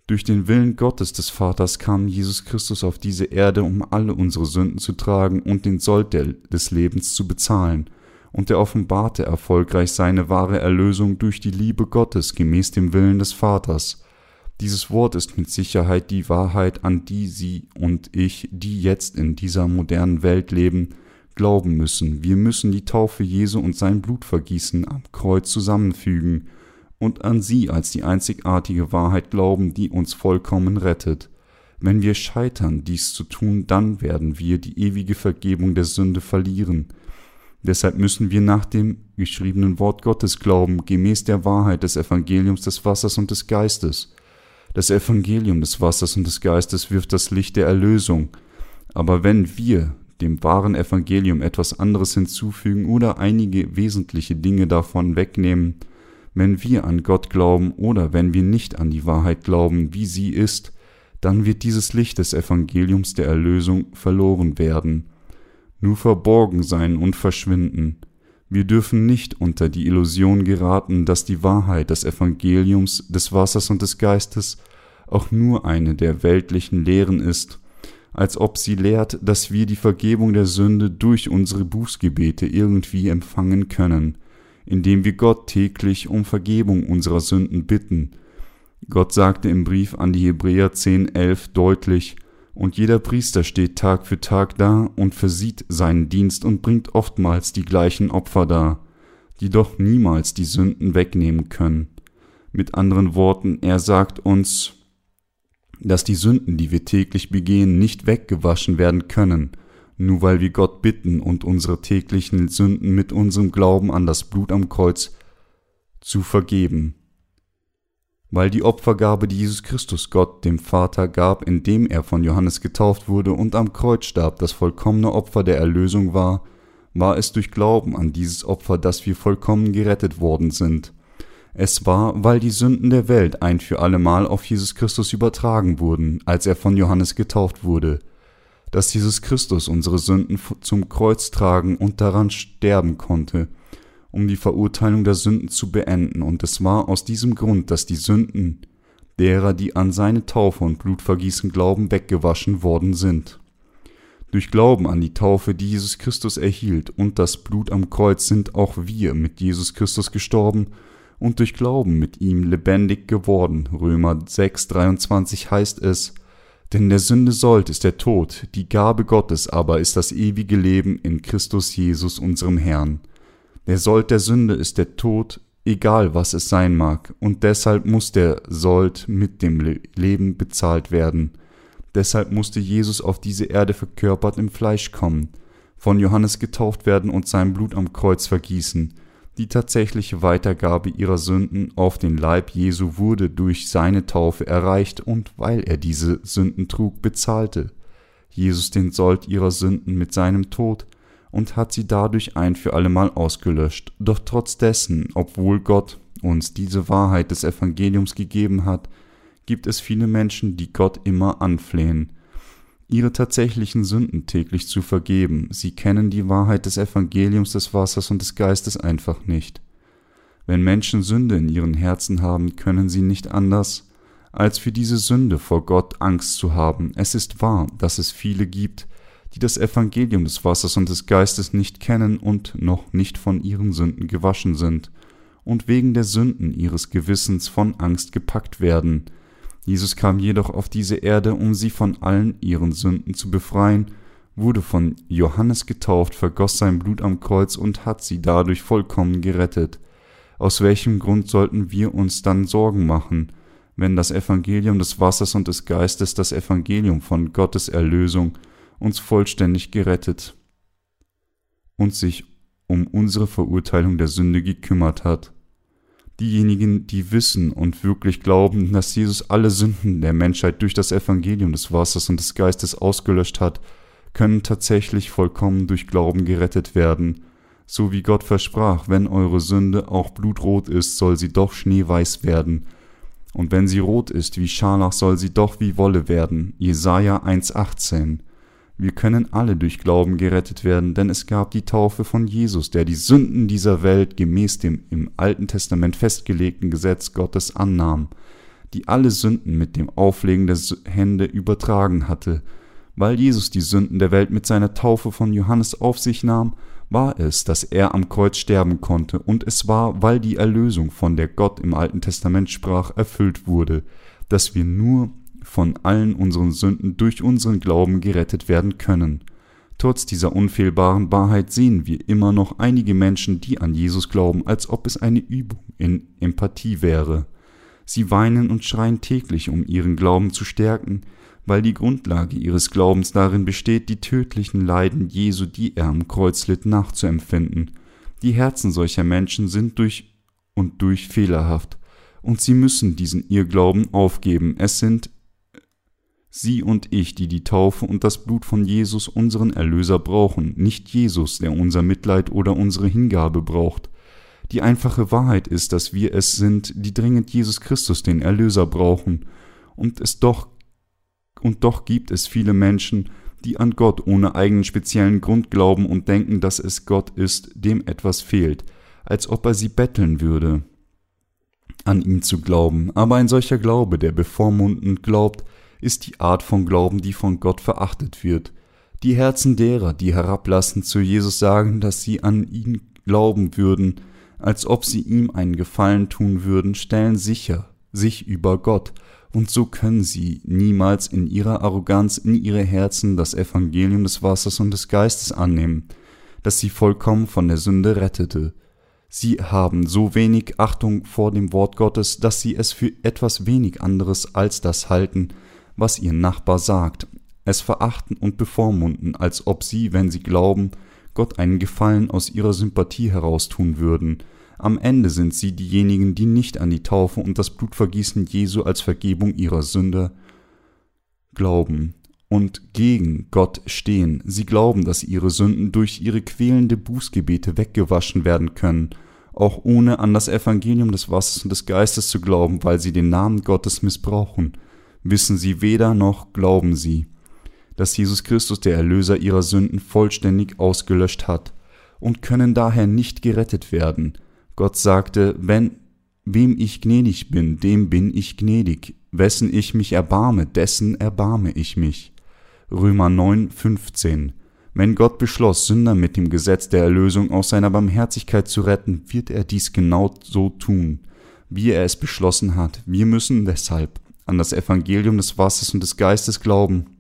Durch den Willen Gottes des Vaters kam Jesus Christus auf diese Erde, um alle unsere Sünden zu tragen und den Sold des Lebens zu bezahlen – und er offenbarte erfolgreich seine wahre Erlösung durch die Liebe Gottes gemäß dem Willen des Vaters. Dieses Wort ist mit Sicherheit die Wahrheit, an die Sie und ich, die jetzt in dieser modernen Welt leben, glauben müssen. Wir müssen die Taufe Jesu und sein Blutvergießen am Kreuz zusammenfügen und an sie als die einzigartige Wahrheit glauben, die uns vollkommen rettet. Wenn wir scheitern, dies zu tun, dann werden wir die ewige Vergebung der Sünde verlieren. Deshalb müssen wir nach dem geschriebenen Wort Gottes glauben, gemäß der Wahrheit des Evangeliums des Wassers und des Geistes. Das Evangelium des Wassers und des Geistes wirft das Licht der Erlösung. Aber wenn wir dem wahren Evangelium etwas anderes hinzufügen oder einige wesentliche Dinge davon wegnehmen, wenn wir an Gott glauben oder wenn wir nicht an die Wahrheit glauben, wie sie ist, dann wird dieses Licht des Evangeliums der Erlösung verloren werden nur verborgen sein und verschwinden. Wir dürfen nicht unter die Illusion geraten, dass die Wahrheit des Evangeliums, des Wassers und des Geistes auch nur eine der weltlichen Lehren ist, als ob sie lehrt, dass wir die Vergebung der Sünde durch unsere Bußgebete irgendwie empfangen können. indem wir Gott täglich um Vergebung unserer Sünden bitten. Gott sagte im Brief an die Hebräer 10,11 deutlich, und jeder Priester steht Tag für Tag da und versieht seinen Dienst und bringt oftmals die gleichen Opfer dar, die doch niemals die Sünden wegnehmen können. Mit anderen Worten, er sagt uns, dass die Sünden, die wir täglich begehen, nicht weggewaschen werden können, nur weil wir Gott bitten und unsere täglichen Sünden mit unserem Glauben an das Blut am Kreuz zu vergeben. Weil die Opfergabe, die Jesus Christus Gott dem Vater gab, indem er von Johannes getauft wurde und am Kreuz starb, das vollkommene Opfer der Erlösung war, war es durch Glauben an dieses Opfer, dass wir vollkommen gerettet worden sind. Es war, weil die Sünden der Welt ein für allemal auf Jesus Christus übertragen wurden, als er von Johannes getauft wurde, dass Jesus Christus unsere Sünden zum Kreuz tragen und daran sterben konnte, um die Verurteilung der Sünden zu beenden, und es war aus diesem Grund, dass die Sünden derer, die an seine Taufe und Blutvergießen glauben, weggewaschen worden sind. Durch Glauben an die Taufe, die Jesus Christus erhielt, und das Blut am Kreuz sind auch wir mit Jesus Christus gestorben und durch Glauben mit ihm lebendig geworden. Römer 6, 23 heißt es, denn der Sünde sollt ist der Tod, die Gabe Gottes aber ist das ewige Leben in Christus Jesus unserem Herrn. Der Sold der Sünde ist der Tod, egal was es sein mag, und deshalb muss der Sold mit dem Leben bezahlt werden. Deshalb musste Jesus auf diese Erde verkörpert im Fleisch kommen, von Johannes getauft werden und sein Blut am Kreuz vergießen, die tatsächliche Weitergabe ihrer Sünden auf den Leib Jesu wurde durch seine Taufe erreicht und weil er diese Sünden trug, bezahlte Jesus den Sold ihrer Sünden mit seinem Tod und hat sie dadurch ein für allemal ausgelöscht. Doch trotz dessen, obwohl Gott uns diese Wahrheit des Evangeliums gegeben hat, gibt es viele Menschen, die Gott immer anflehen, ihre tatsächlichen Sünden täglich zu vergeben. Sie kennen die Wahrheit des Evangeliums des Wassers und des Geistes einfach nicht. Wenn Menschen Sünde in ihren Herzen haben, können sie nicht anders, als für diese Sünde vor Gott Angst zu haben. Es ist wahr, dass es viele gibt, die das Evangelium des Wassers und des Geistes nicht kennen und noch nicht von ihren Sünden gewaschen sind und wegen der Sünden ihres Gewissens von Angst gepackt werden, Jesus kam jedoch auf diese Erde, um sie von allen ihren Sünden zu befreien, wurde von Johannes getauft, vergoss sein Blut am Kreuz und hat sie dadurch vollkommen gerettet. Aus welchem Grund sollten wir uns dann Sorgen machen, wenn das Evangelium des Wassers und des Geistes, das Evangelium von Gottes Erlösung, uns vollständig gerettet und sich um unsere Verurteilung der Sünde gekümmert hat? diejenigen, die wissen und wirklich glauben, dass Jesus alle Sünden der Menschheit durch das Evangelium des Wassers und des Geistes ausgelöscht hat, können tatsächlich vollkommen durch Glauben gerettet werden. So wie Gott versprach, wenn eure Sünde auch blutrot ist, soll sie doch schneeweiß werden. Und wenn sie rot ist wie Scharlach, soll sie doch wie Wolle werden. Jesaja 1,18. Wir können alle durch Glauben gerettet werden, denn es gab die Taufe von Jesus, der die Sünden dieser Welt gemäß dem im Alten Testament festgelegten Gesetz Gottes annahm, die alle Sünden mit dem Auflegen der Hände übertragen hatte. Weil Jesus die Sünden der Welt mit seiner Taufe von Johannes auf sich nahm, war es, dass er am Kreuz sterben konnte, und es war, weil die Erlösung, von der Gott im Alten Testament sprach, erfüllt wurde, dass wir nur von allen unseren Sünden durch unseren Glauben gerettet werden können. Trotz dieser unfehlbaren Wahrheit sehen wir immer noch einige Menschen, die an Jesus glauben, als ob es eine Übung in Empathie wäre. Sie weinen und schreien täglich, um ihren Glauben zu stärken, weil die Grundlage ihres Glaubens darin besteht, die tödlichen Leiden Jesu, die er am Kreuz litt, nachzuempfinden. Die Herzen solcher Menschen sind durch und durch fehlerhaft, und sie müssen diesen Irrglauben aufgeben. Es sind Sie und ich, die die Taufe und das Blut von Jesus, unseren Erlöser, brauchen, nicht Jesus, der unser Mitleid oder unsere Hingabe braucht. Die einfache Wahrheit ist, dass wir es sind, die dringend Jesus Christus, den Erlöser, brauchen. Und es doch, und doch gibt es viele Menschen, die an Gott ohne eigenen speziellen Grund glauben und denken, dass es Gott ist, dem etwas fehlt, als ob er sie betteln würde, an ihn zu glauben. Aber ein solcher Glaube, der bevormundend glaubt, ist die Art von Glauben, die von Gott verachtet wird. Die Herzen derer, die herablassend zu Jesus sagen, dass sie an ihn glauben würden, als ob sie ihm einen Gefallen tun würden, stellen sicher sich über Gott, und so können sie niemals in ihrer Arroganz in ihre Herzen das Evangelium des Wassers und des Geistes annehmen, das sie vollkommen von der Sünde rettete. Sie haben so wenig Achtung vor dem Wort Gottes, dass sie es für etwas wenig anderes als das halten, was ihr Nachbar sagt, es verachten und bevormunden, als ob sie, wenn sie glauben, Gott einen Gefallen aus ihrer Sympathie heraustun würden. Am Ende sind sie diejenigen, die nicht an die Taufe und das Blutvergießen Jesu als Vergebung ihrer Sünde glauben und gegen Gott stehen. Sie glauben, dass ihre Sünden durch ihre quälende Bußgebete weggewaschen werden können, auch ohne an das Evangelium des Wassers und des Geistes zu glauben, weil sie den Namen Gottes missbrauchen. Wissen sie weder noch glauben sie dass Jesus Christus der Erlöser ihrer Sünden vollständig ausgelöscht hat und können daher nicht gerettet werden. Gott sagte, wenn wem ich gnädig bin, dem bin ich gnädig, wessen ich mich erbarme, dessen erbarme ich mich. Römer 9, 15. Wenn Gott beschloss, Sünder mit dem Gesetz der Erlösung aus seiner Barmherzigkeit zu retten, wird er dies genau so tun, wie er es beschlossen hat. Wir müssen deshalb an das Evangelium des Wassers und des Geistes glauben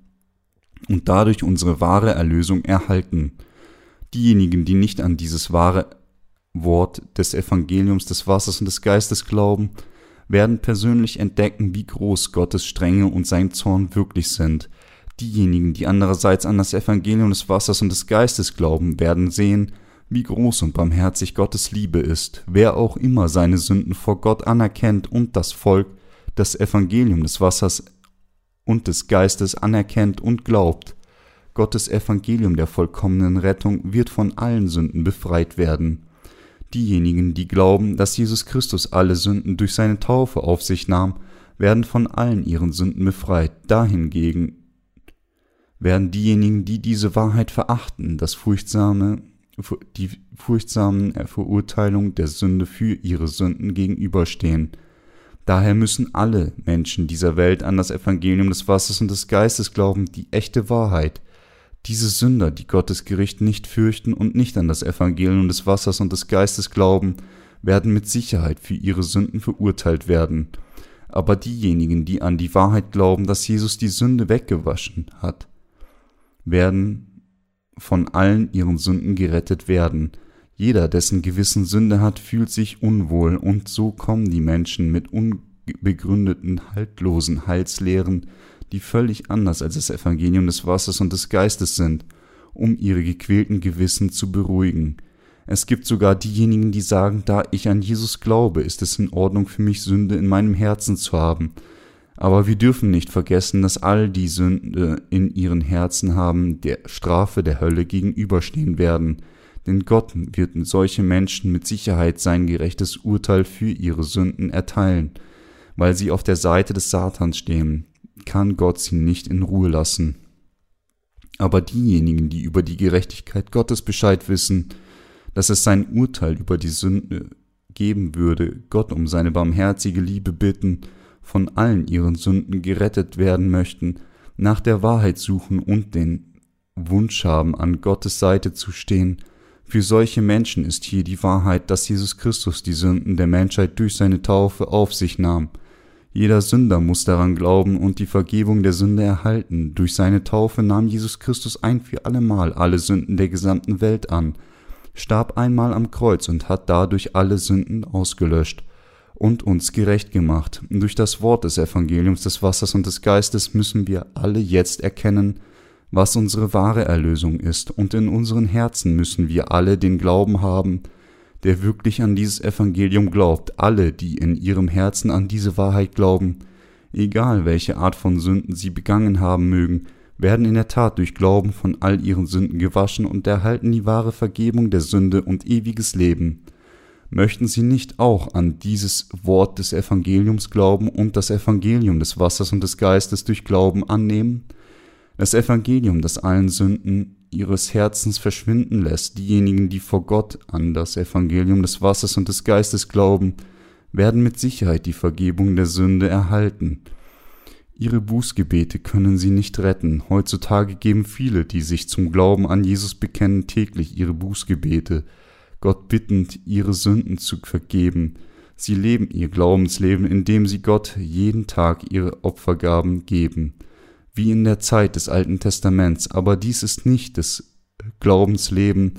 und dadurch unsere wahre Erlösung erhalten. Diejenigen, die nicht an dieses wahre Wort des Evangeliums des Wassers und des Geistes glauben, werden persönlich entdecken, wie groß Gottes Strenge und sein Zorn wirklich sind. Diejenigen, die andererseits an das Evangelium des Wassers und des Geistes glauben, werden sehen, wie groß und barmherzig Gottes Liebe ist. Wer auch immer seine Sünden vor Gott anerkennt und das Volk das Evangelium des Wassers und des Geistes anerkennt und glaubt, Gottes Evangelium der vollkommenen Rettung wird von allen Sünden befreit werden. Diejenigen, die glauben, dass Jesus Christus alle Sünden durch seine Taufe auf sich nahm, werden von allen ihren Sünden befreit. Dahingegen werden diejenigen, die diese Wahrheit verachten, das furchtsame, die furchtsamen Verurteilung der Sünde für ihre Sünden gegenüberstehen. Daher müssen alle Menschen dieser Welt an das Evangelium des Wassers und des Geistes glauben, die echte Wahrheit. Diese Sünder, die Gottes Gericht nicht fürchten und nicht an das Evangelium des Wassers und des Geistes glauben, werden mit Sicherheit für ihre Sünden verurteilt werden. Aber diejenigen, die an die Wahrheit glauben, dass Jesus die Sünde weggewaschen hat, werden von allen ihren Sünden gerettet werden. Jeder, dessen Gewissen Sünde hat, fühlt sich unwohl, und so kommen die Menschen mit unbegründeten, haltlosen Heilslehren, die völlig anders als das Evangelium des Wassers und des Geistes sind, um ihre gequälten Gewissen zu beruhigen. Es gibt sogar diejenigen, die sagen, da ich an Jesus glaube, ist es in Ordnung für mich, Sünde in meinem Herzen zu haben. Aber wir dürfen nicht vergessen, dass all die Sünde in ihren Herzen haben, der Strafe der Hölle gegenüberstehen werden denn Gott wird solche Menschen mit Sicherheit sein gerechtes Urteil für ihre Sünden erteilen. Weil sie auf der Seite des Satans stehen, kann Gott sie nicht in Ruhe lassen. Aber diejenigen, die über die Gerechtigkeit Gottes Bescheid wissen, dass es sein Urteil über die Sünde geben würde, Gott um seine barmherzige Liebe bitten, von allen ihren Sünden gerettet werden möchten, nach der Wahrheit suchen und den Wunsch haben, an Gottes Seite zu stehen, für solche Menschen ist hier die Wahrheit, dass Jesus Christus die Sünden der Menschheit durch seine Taufe auf sich nahm. Jeder Sünder muss daran glauben und die Vergebung der Sünde erhalten. Durch seine Taufe nahm Jesus Christus ein für allemal alle Sünden der gesamten Welt an, starb einmal am Kreuz und hat dadurch alle Sünden ausgelöscht und uns gerecht gemacht. Durch das Wort des Evangeliums des Wassers und des Geistes müssen wir alle jetzt erkennen, was unsere wahre Erlösung ist, und in unseren Herzen müssen wir alle den Glauben haben, der wirklich an dieses Evangelium glaubt, alle, die in ihrem Herzen an diese Wahrheit glauben, egal welche Art von Sünden sie begangen haben mögen, werden in der Tat durch Glauben von all ihren Sünden gewaschen und erhalten die wahre Vergebung der Sünde und ewiges Leben. Möchten Sie nicht auch an dieses Wort des Evangeliums glauben und das Evangelium des Wassers und des Geistes durch Glauben annehmen? Das Evangelium, das allen Sünden ihres Herzens verschwinden lässt, diejenigen, die vor Gott an das Evangelium des Wassers und des Geistes glauben, werden mit Sicherheit die Vergebung der Sünde erhalten. Ihre Bußgebete können sie nicht retten. Heutzutage geben viele, die sich zum Glauben an Jesus bekennen, täglich ihre Bußgebete. Gott bittend, ihre Sünden zu vergeben. Sie leben ihr Glaubensleben, indem sie Gott jeden Tag ihre Opfergaben geben, wie in der Zeit des Alten Testaments, aber dies ist nicht das Glaubensleben,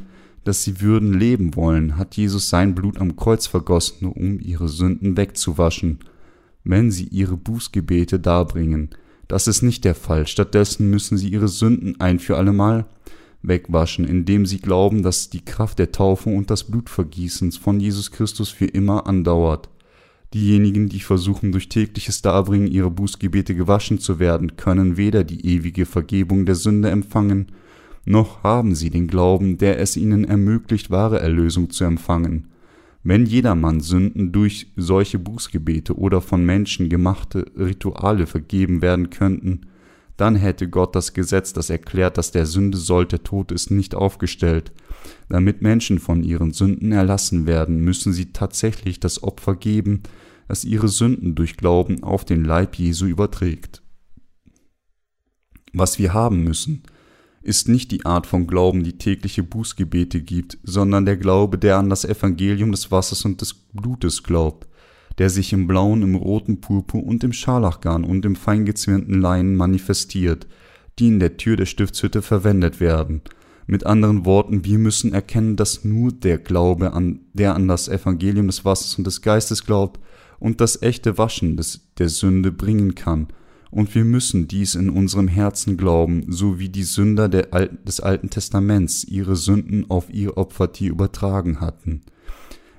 das sie würden leben wollen, hat Jesus sein Blut am Kreuz vergossen, um ihre Sünden wegzuwaschen, wenn sie ihre Bußgebete darbringen. Das ist nicht der Fall. Stattdessen müssen sie ihre Sünden ein für allemal wegwaschen, indem sie glauben, dass die Kraft der Taufe und des Blutvergießens von Jesus Christus für immer andauert. Diejenigen, die versuchen, durch tägliches Darbringen ihrer Bußgebete gewaschen zu werden, können weder die ewige Vergebung der Sünde empfangen, noch haben sie den Glauben, der es ihnen ermöglicht, wahre Erlösung zu empfangen. Wenn jedermann Sünden durch solche Bußgebete oder von Menschen gemachte Rituale vergeben werden könnten, dann hätte Gott das Gesetz, das erklärt, dass der Sünde sollte Tod ist, nicht aufgestellt. Damit Menschen von ihren Sünden erlassen werden, müssen sie tatsächlich das Opfer geben, das ihre Sünden durch Glauben auf den Leib Jesu überträgt. Was wir haben müssen, ist nicht die Art von Glauben, die tägliche Bußgebete gibt, sondern der Glaube, der an das Evangelium des Wassers und des Blutes glaubt, der sich im blauen, im roten Purpur und im Scharlachgarn und im feingezwirnten Leinen manifestiert, die in der Tür der Stiftshütte verwendet werden. Mit anderen Worten, wir müssen erkennen, dass nur der Glaube, an, der an das Evangelium des Wassers und des Geistes glaubt und das echte Waschen des, der Sünde bringen kann, und wir müssen dies in unserem Herzen glauben, so wie die Sünder des Alten Testaments ihre Sünden auf ihr Opfertier übertragen hatten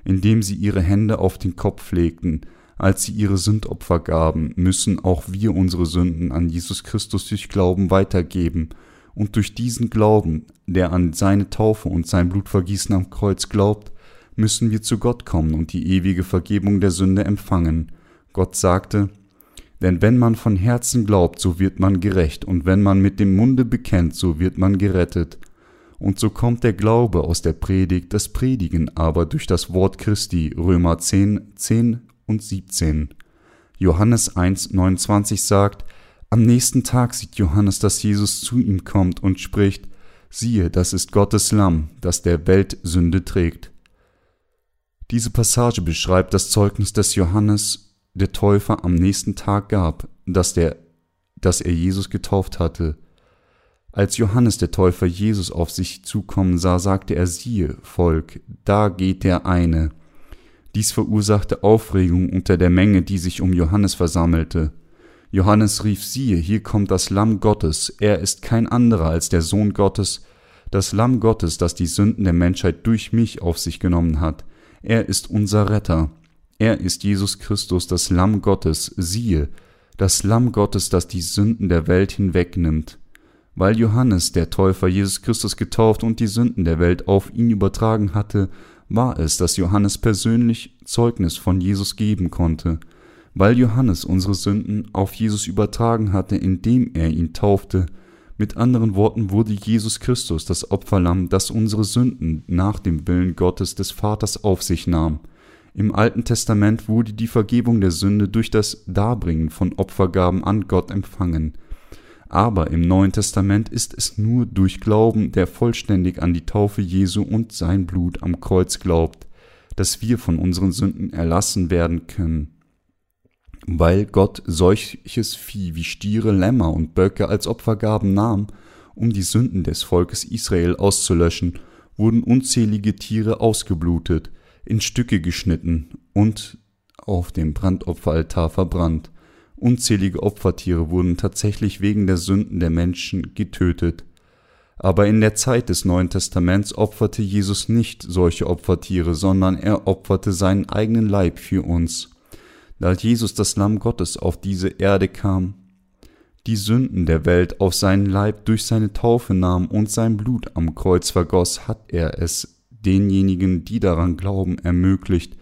indem sie ihre Hände auf den Kopf legten, als sie ihre Sündopfer gaben, müssen auch wir unsere Sünden an Jesus Christus durch Glauben weitergeben, und durch diesen Glauben, der an seine Taufe und sein Blutvergießen am Kreuz glaubt, müssen wir zu Gott kommen und die ewige Vergebung der Sünde empfangen. Gott sagte, denn wenn man von Herzen glaubt, so wird man gerecht, und wenn man mit dem Munde bekennt, so wird man gerettet. Und so kommt der Glaube aus der Predigt, das Predigen aber durch das Wort Christi, Römer 10, 10 und 17. Johannes 1, 29 sagt, am nächsten Tag sieht Johannes, dass Jesus zu ihm kommt und spricht, siehe, das ist Gottes Lamm, das der Welt Sünde trägt. Diese Passage beschreibt das Zeugnis, das Johannes der Täufer am nächsten Tag gab, dass, der, dass er Jesus getauft hatte. Als Johannes der Täufer Jesus auf sich zukommen sah, sagte er, siehe, Volk, da geht der eine. Dies verursachte Aufregung unter der Menge, die sich um Johannes versammelte. Johannes rief, siehe, hier kommt das Lamm Gottes, er ist kein anderer als der Sohn Gottes, das Lamm Gottes, das die Sünden der Menschheit durch mich auf sich genommen hat. Er ist unser Retter. Er ist Jesus Christus, das Lamm Gottes, siehe, das Lamm Gottes, das die Sünden der Welt hinwegnimmt. Weil Johannes der Täufer Jesus Christus getauft und die Sünden der Welt auf ihn übertragen hatte, war es, dass Johannes persönlich Zeugnis von Jesus geben konnte. Weil Johannes unsere Sünden auf Jesus übertragen hatte, indem er ihn taufte, mit anderen Worten wurde Jesus Christus das Opferlamm, das unsere Sünden nach dem Willen Gottes des Vaters auf sich nahm. Im Alten Testament wurde die Vergebung der Sünde durch das Darbringen von Opfergaben an Gott empfangen. Aber im Neuen Testament ist es nur durch Glauben, der vollständig an die Taufe Jesu und sein Blut am Kreuz glaubt, dass wir von unseren Sünden erlassen werden können. Weil Gott solches Vieh wie Stiere, Lämmer und Böcke als Opfergaben nahm, um die Sünden des Volkes Israel auszulöschen, wurden unzählige Tiere ausgeblutet, in Stücke geschnitten und auf dem Brandopferaltar verbrannt. Unzählige Opfertiere wurden tatsächlich wegen der Sünden der Menschen getötet. Aber in der Zeit des Neuen Testaments opferte Jesus nicht solche Opfertiere, sondern er opferte seinen eigenen Leib für uns. Da Jesus das Lamm Gottes auf diese Erde kam, die Sünden der Welt auf seinen Leib durch seine Taufe nahm und sein Blut am Kreuz vergoss, hat er es denjenigen, die daran glauben, ermöglicht,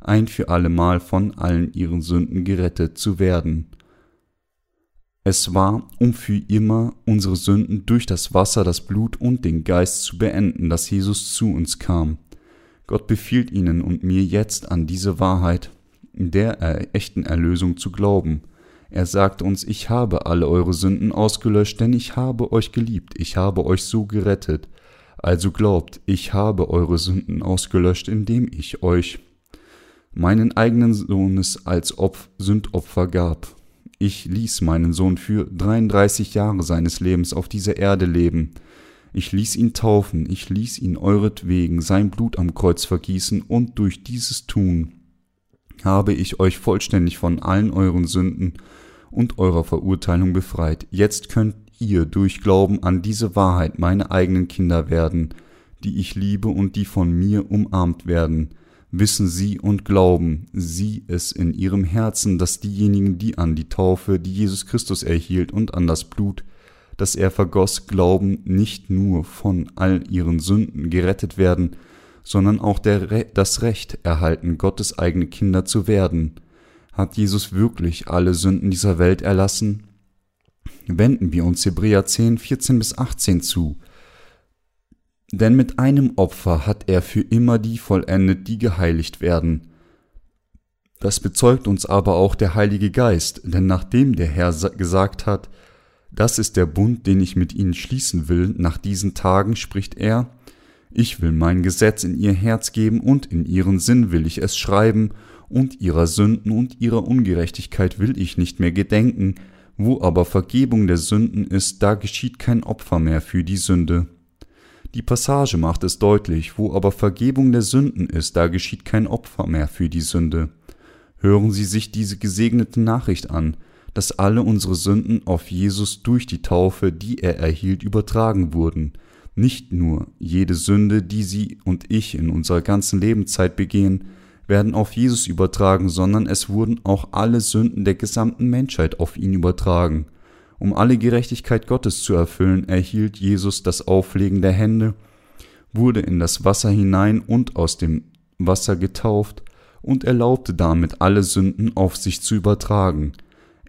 ein für allemal von allen ihren Sünden gerettet zu werden. Es war, um für immer unsere Sünden durch das Wasser, das Blut und den Geist zu beenden, dass Jesus zu uns kam. Gott befiehlt Ihnen und mir jetzt an diese Wahrheit der echten Erlösung zu glauben. Er sagt uns, ich habe alle eure Sünden ausgelöscht, denn ich habe euch geliebt, ich habe euch so gerettet. Also glaubt, ich habe eure Sünden ausgelöscht, indem ich euch meinen eigenen Sohnes als Opf Sündopfer gab. Ich ließ meinen Sohn für 33 Jahre seines Lebens auf dieser Erde leben. Ich ließ ihn taufen, ich ließ ihn euretwegen sein Blut am Kreuz vergießen, und durch dieses Tun habe ich euch vollständig von allen euren Sünden und eurer Verurteilung befreit. Jetzt könnt ihr durch Glauben an diese Wahrheit meine eigenen Kinder werden, die ich liebe und die von mir umarmt werden. Wissen Sie und glauben Sie es in Ihrem Herzen, dass diejenigen, die an die Taufe, die Jesus Christus erhielt und an das Blut, das er vergoss, glauben, nicht nur von all ihren Sünden gerettet werden, sondern auch Re das Recht erhalten, Gottes eigene Kinder zu werden. Hat Jesus wirklich alle Sünden dieser Welt erlassen? Wenden wir uns Hebräer 10, 14 bis 18 zu. Denn mit einem Opfer hat er für immer die vollendet, die geheiligt werden. Das bezeugt uns aber auch der Heilige Geist, denn nachdem der Herr gesagt hat, das ist der Bund, den ich mit ihnen schließen will, nach diesen Tagen spricht er, ich will mein Gesetz in ihr Herz geben und in ihren Sinn will ich es schreiben, und ihrer Sünden und ihrer Ungerechtigkeit will ich nicht mehr gedenken, wo aber Vergebung der Sünden ist, da geschieht kein Opfer mehr für die Sünde. Die Passage macht es deutlich, wo aber Vergebung der Sünden ist, da geschieht kein Opfer mehr für die Sünde. Hören Sie sich diese gesegnete Nachricht an, dass alle unsere Sünden auf Jesus durch die Taufe, die er erhielt, übertragen wurden. Nicht nur jede Sünde, die Sie und ich in unserer ganzen Lebenszeit begehen, werden auf Jesus übertragen, sondern es wurden auch alle Sünden der gesamten Menschheit auf ihn übertragen. Um alle Gerechtigkeit Gottes zu erfüllen, erhielt Jesus das Auflegen der Hände, wurde in das Wasser hinein und aus dem Wasser getauft und erlaubte damit alle Sünden auf sich zu übertragen.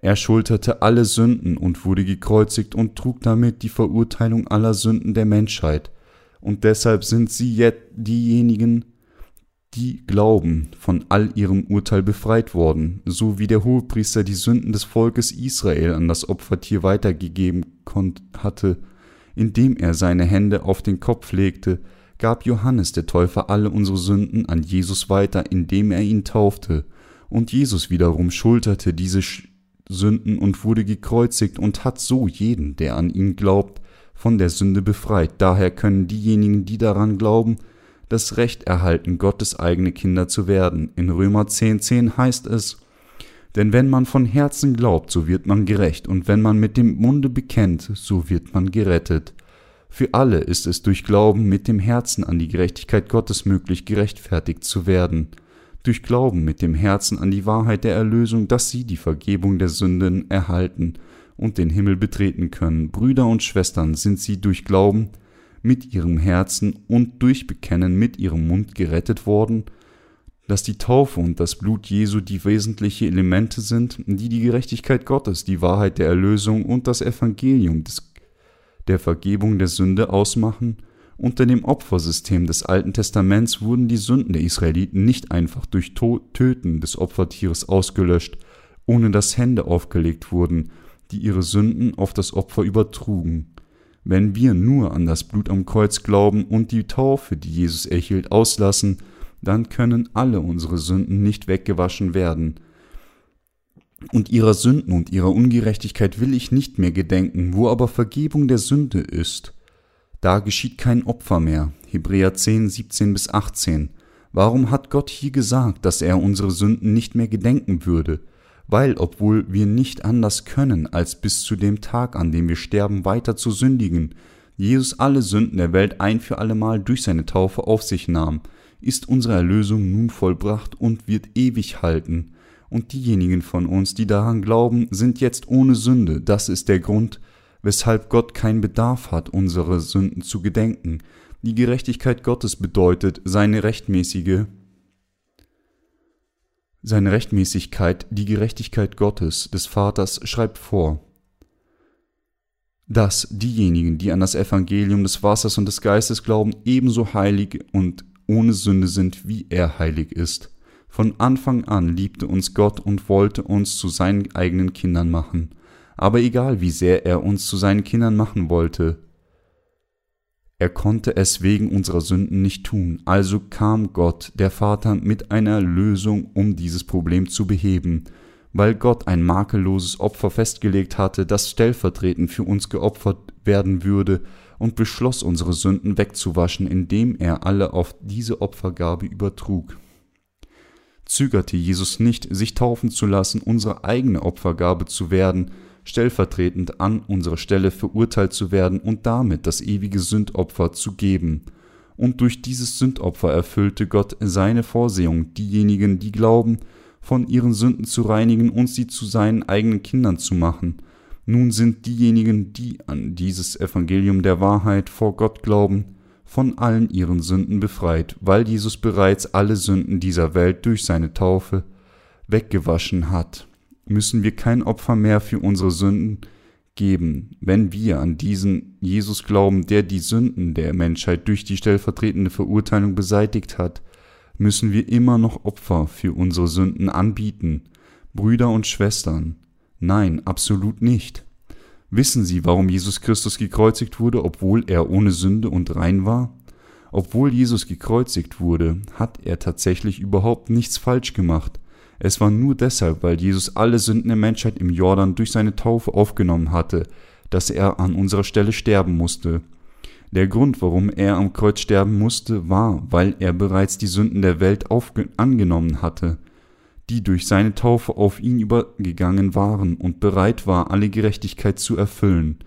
Er schulterte alle Sünden und wurde gekreuzigt und trug damit die Verurteilung aller Sünden der Menschheit. Und deshalb sind sie jetzt diejenigen, die glauben, von all ihrem Urteil befreit worden, so wie der Hohepriester die Sünden des Volkes Israel an das Opfertier weitergegeben hatte, indem er seine Hände auf den Kopf legte, gab Johannes der Täufer alle unsere Sünden an Jesus weiter, indem er ihn taufte, und Jesus wiederum schulterte diese Sünden und wurde gekreuzigt und hat so jeden, der an ihn glaubt, von der Sünde befreit. Daher können diejenigen, die daran glauben, das Recht erhalten, Gottes eigene Kinder zu werden. In Römer 10,10 10 heißt es, denn wenn man von Herzen glaubt, so wird man gerecht, und wenn man mit dem Munde bekennt, so wird man gerettet. Für alle ist es durch Glauben mit dem Herzen an die Gerechtigkeit Gottes möglich, gerechtfertigt zu werden. Durch Glauben mit dem Herzen an die Wahrheit der Erlösung, dass sie die Vergebung der Sünden erhalten und den Himmel betreten können. Brüder und Schwestern sind sie durch Glauben mit ihrem Herzen und durch Bekennen mit ihrem Mund gerettet worden, dass die Taufe und das Blut Jesu die wesentlichen Elemente sind, die die Gerechtigkeit Gottes, die Wahrheit der Erlösung und das Evangelium des, der Vergebung der Sünde ausmachen. Unter dem Opfersystem des Alten Testaments wurden die Sünden der Israeliten nicht einfach durch Töten des Opfertieres ausgelöscht, ohne dass Hände aufgelegt wurden, die ihre Sünden auf das Opfer übertrugen. Wenn wir nur an das Blut am Kreuz glauben und die Taufe, die Jesus erhielt, auslassen, dann können alle unsere Sünden nicht weggewaschen werden. Und ihrer Sünden und ihrer Ungerechtigkeit will ich nicht mehr gedenken, wo aber Vergebung der Sünde ist. Da geschieht kein Opfer mehr. Hebräer 10, 17 bis 18. Warum hat Gott hier gesagt, dass er unsere Sünden nicht mehr gedenken würde? weil, obwohl wir nicht anders können, als bis zu dem Tag, an dem wir sterben, weiter zu sündigen, Jesus alle Sünden der Welt ein für allemal durch seine Taufe auf sich nahm, ist unsere Erlösung nun vollbracht und wird ewig halten. Und diejenigen von uns, die daran glauben, sind jetzt ohne Sünde. Das ist der Grund, weshalb Gott keinen Bedarf hat, unsere Sünden zu gedenken. Die Gerechtigkeit Gottes bedeutet seine rechtmäßige seine Rechtmäßigkeit, die Gerechtigkeit Gottes, des Vaters, schreibt vor, dass diejenigen, die an das Evangelium des Wassers und des Geistes glauben, ebenso heilig und ohne Sünde sind, wie er heilig ist. Von Anfang an liebte uns Gott und wollte uns zu seinen eigenen Kindern machen. Aber egal wie sehr er uns zu seinen Kindern machen wollte, Er konnte es wegen unserer Sünden nicht tun, also kam Gott, der Vater, mit einer Lösung, um dieses Problem zu beheben. Weil Gott ein makelloses Opfer festgelegt hatte, das stellvertretend für uns geopfert werden würde, und beschloss, unsere Sünden wegzuwaschen, indem er alle auf diese Opfergabe übertrug. Zögerte Jesus nicht, sich taufen zu lassen, unsere eigene Opfergabe zu werden, stellvertretend an unserer Stelle verurteilt zu werden und damit das ewige Sündopfer zu geben. Und durch dieses Sündopfer erfüllte Gott seine Vorsehung, diejenigen, die glauben, von ihren Sünden zu reinigen und sie zu seinen eigenen Kindern zu machen. Nun sind diejenigen, die an dieses Evangelium der Wahrheit vor Gott glauben, von allen ihren Sünden befreit, weil Jesus bereits alle Sünden dieser Welt durch seine Taufe weggewaschen hat müssen wir kein Opfer mehr für unsere Sünden geben, wenn wir an diesen Jesus glauben, der die Sünden der Menschheit durch die stellvertretende Verurteilung beseitigt hat, müssen wir immer noch Opfer für unsere Sünden anbieten, Brüder und Schwestern. Nein, absolut nicht. Wissen Sie, warum Jesus Christus gekreuzigt wurde, obwohl er ohne Sünde und rein war? Obwohl Jesus gekreuzigt wurde, hat er tatsächlich überhaupt nichts falsch gemacht. Es war nur deshalb, weil Jesus alle Sünden der Menschheit im Jordan durch seine Taufe aufgenommen hatte, dass er an unserer Stelle sterben musste. Der Grund, warum er am Kreuz sterben musste, war, weil er bereits die Sünden der Welt angenommen hatte, die durch seine Taufe auf ihn übergegangen waren und bereit war, alle Gerechtigkeit zu erfüllen.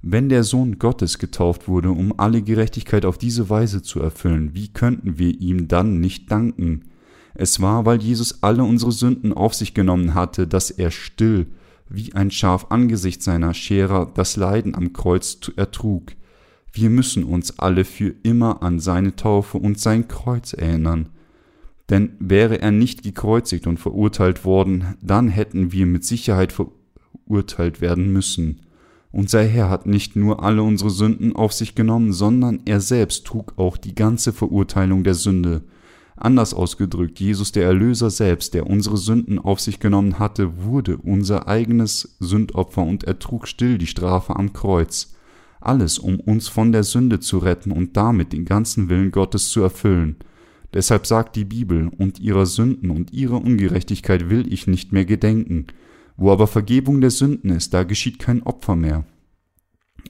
Wenn der Sohn Gottes getauft wurde, um alle Gerechtigkeit auf diese Weise zu erfüllen, wie könnten wir ihm dann nicht danken? Es war, weil Jesus alle unsere Sünden auf sich genommen hatte, dass er still wie ein Schaf angesichts seiner Scherer das Leiden am Kreuz ertrug. Wir müssen uns alle für immer an seine Taufe und sein Kreuz erinnern. Denn wäre er nicht gekreuzigt und verurteilt worden, dann hätten wir mit Sicherheit verurteilt werden müssen. Unser Herr hat nicht nur alle unsere Sünden auf sich genommen, sondern er selbst trug auch die ganze Verurteilung der Sünde. Anders ausgedrückt, Jesus der Erlöser selbst, der unsere Sünden auf sich genommen hatte, wurde unser eigenes Sündopfer und ertrug still die Strafe am Kreuz. Alles, um uns von der Sünde zu retten und damit den ganzen Willen Gottes zu erfüllen. Deshalb sagt die Bibel, und ihrer Sünden und ihrer Ungerechtigkeit will ich nicht mehr gedenken. Wo aber Vergebung der Sünden ist, da geschieht kein Opfer mehr.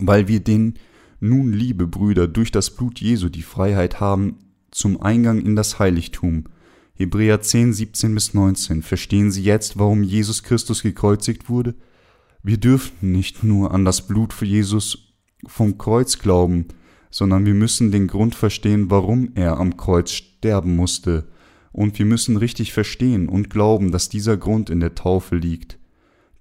Weil wir den nun, liebe Brüder, durch das Blut Jesu die Freiheit haben, zum Eingang in das Heiligtum. Hebräer 10, 17 bis 19. Verstehen Sie jetzt, warum Jesus Christus gekreuzigt wurde? Wir dürfen nicht nur an das Blut für Jesus vom Kreuz glauben, sondern wir müssen den Grund verstehen, warum er am Kreuz sterben musste. Und wir müssen richtig verstehen und glauben, dass dieser Grund in der Taufe liegt,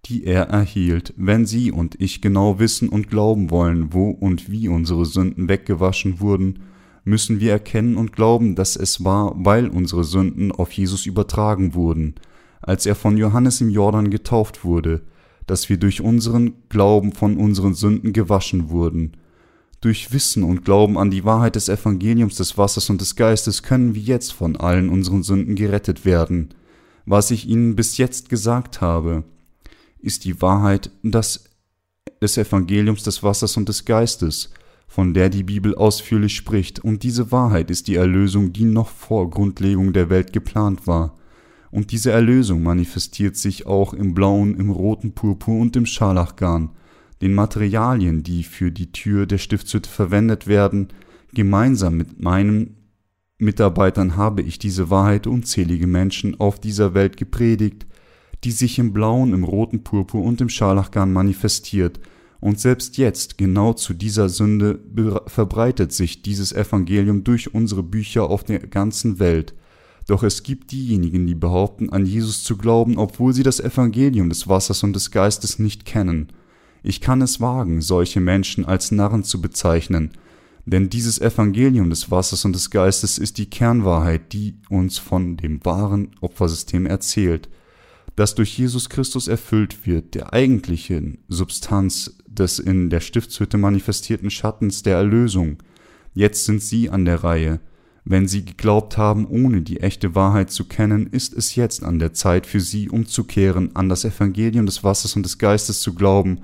die er erhielt. Wenn Sie und ich genau wissen und glauben wollen, wo und wie unsere Sünden weggewaschen wurden, müssen wir erkennen und glauben, dass es war, weil unsere Sünden auf Jesus übertragen wurden, als er von Johannes im Jordan getauft wurde, dass wir durch unseren Glauben von unseren Sünden gewaschen wurden. Durch Wissen und Glauben an die Wahrheit des Evangeliums des Wassers und des Geistes können wir jetzt von allen unseren Sünden gerettet werden. Was ich Ihnen bis jetzt gesagt habe, ist die Wahrheit des Evangeliums des Wassers und des Geistes, von der die Bibel ausführlich spricht, und diese Wahrheit ist die Erlösung, die noch vor Grundlegung der Welt geplant war. Und diese Erlösung manifestiert sich auch im blauen, im roten Purpur und im Scharlachgarn, den Materialien, die für die Tür der Stiftshütte verwendet werden. Gemeinsam mit meinen Mitarbeitern habe ich diese Wahrheit unzählige Menschen auf dieser Welt gepredigt, die sich im blauen, im roten Purpur und im Scharlachgarn manifestiert, und selbst jetzt, genau zu dieser Sünde, verbreitet sich dieses Evangelium durch unsere Bücher auf der ganzen Welt. Doch es gibt diejenigen, die behaupten, an Jesus zu glauben, obwohl sie das Evangelium des Wassers und des Geistes nicht kennen. Ich kann es wagen, solche Menschen als Narren zu bezeichnen, denn dieses Evangelium des Wassers und des Geistes ist die Kernwahrheit, die uns von dem wahren Opfersystem erzählt, das durch Jesus Christus erfüllt wird, der eigentlichen Substanz des in der Stiftshütte manifestierten Schattens der Erlösung. Jetzt sind Sie an der Reihe. Wenn Sie geglaubt haben, ohne die echte Wahrheit zu kennen, ist es jetzt an der Zeit für Sie umzukehren, an das Evangelium des Wassers und des Geistes zu glauben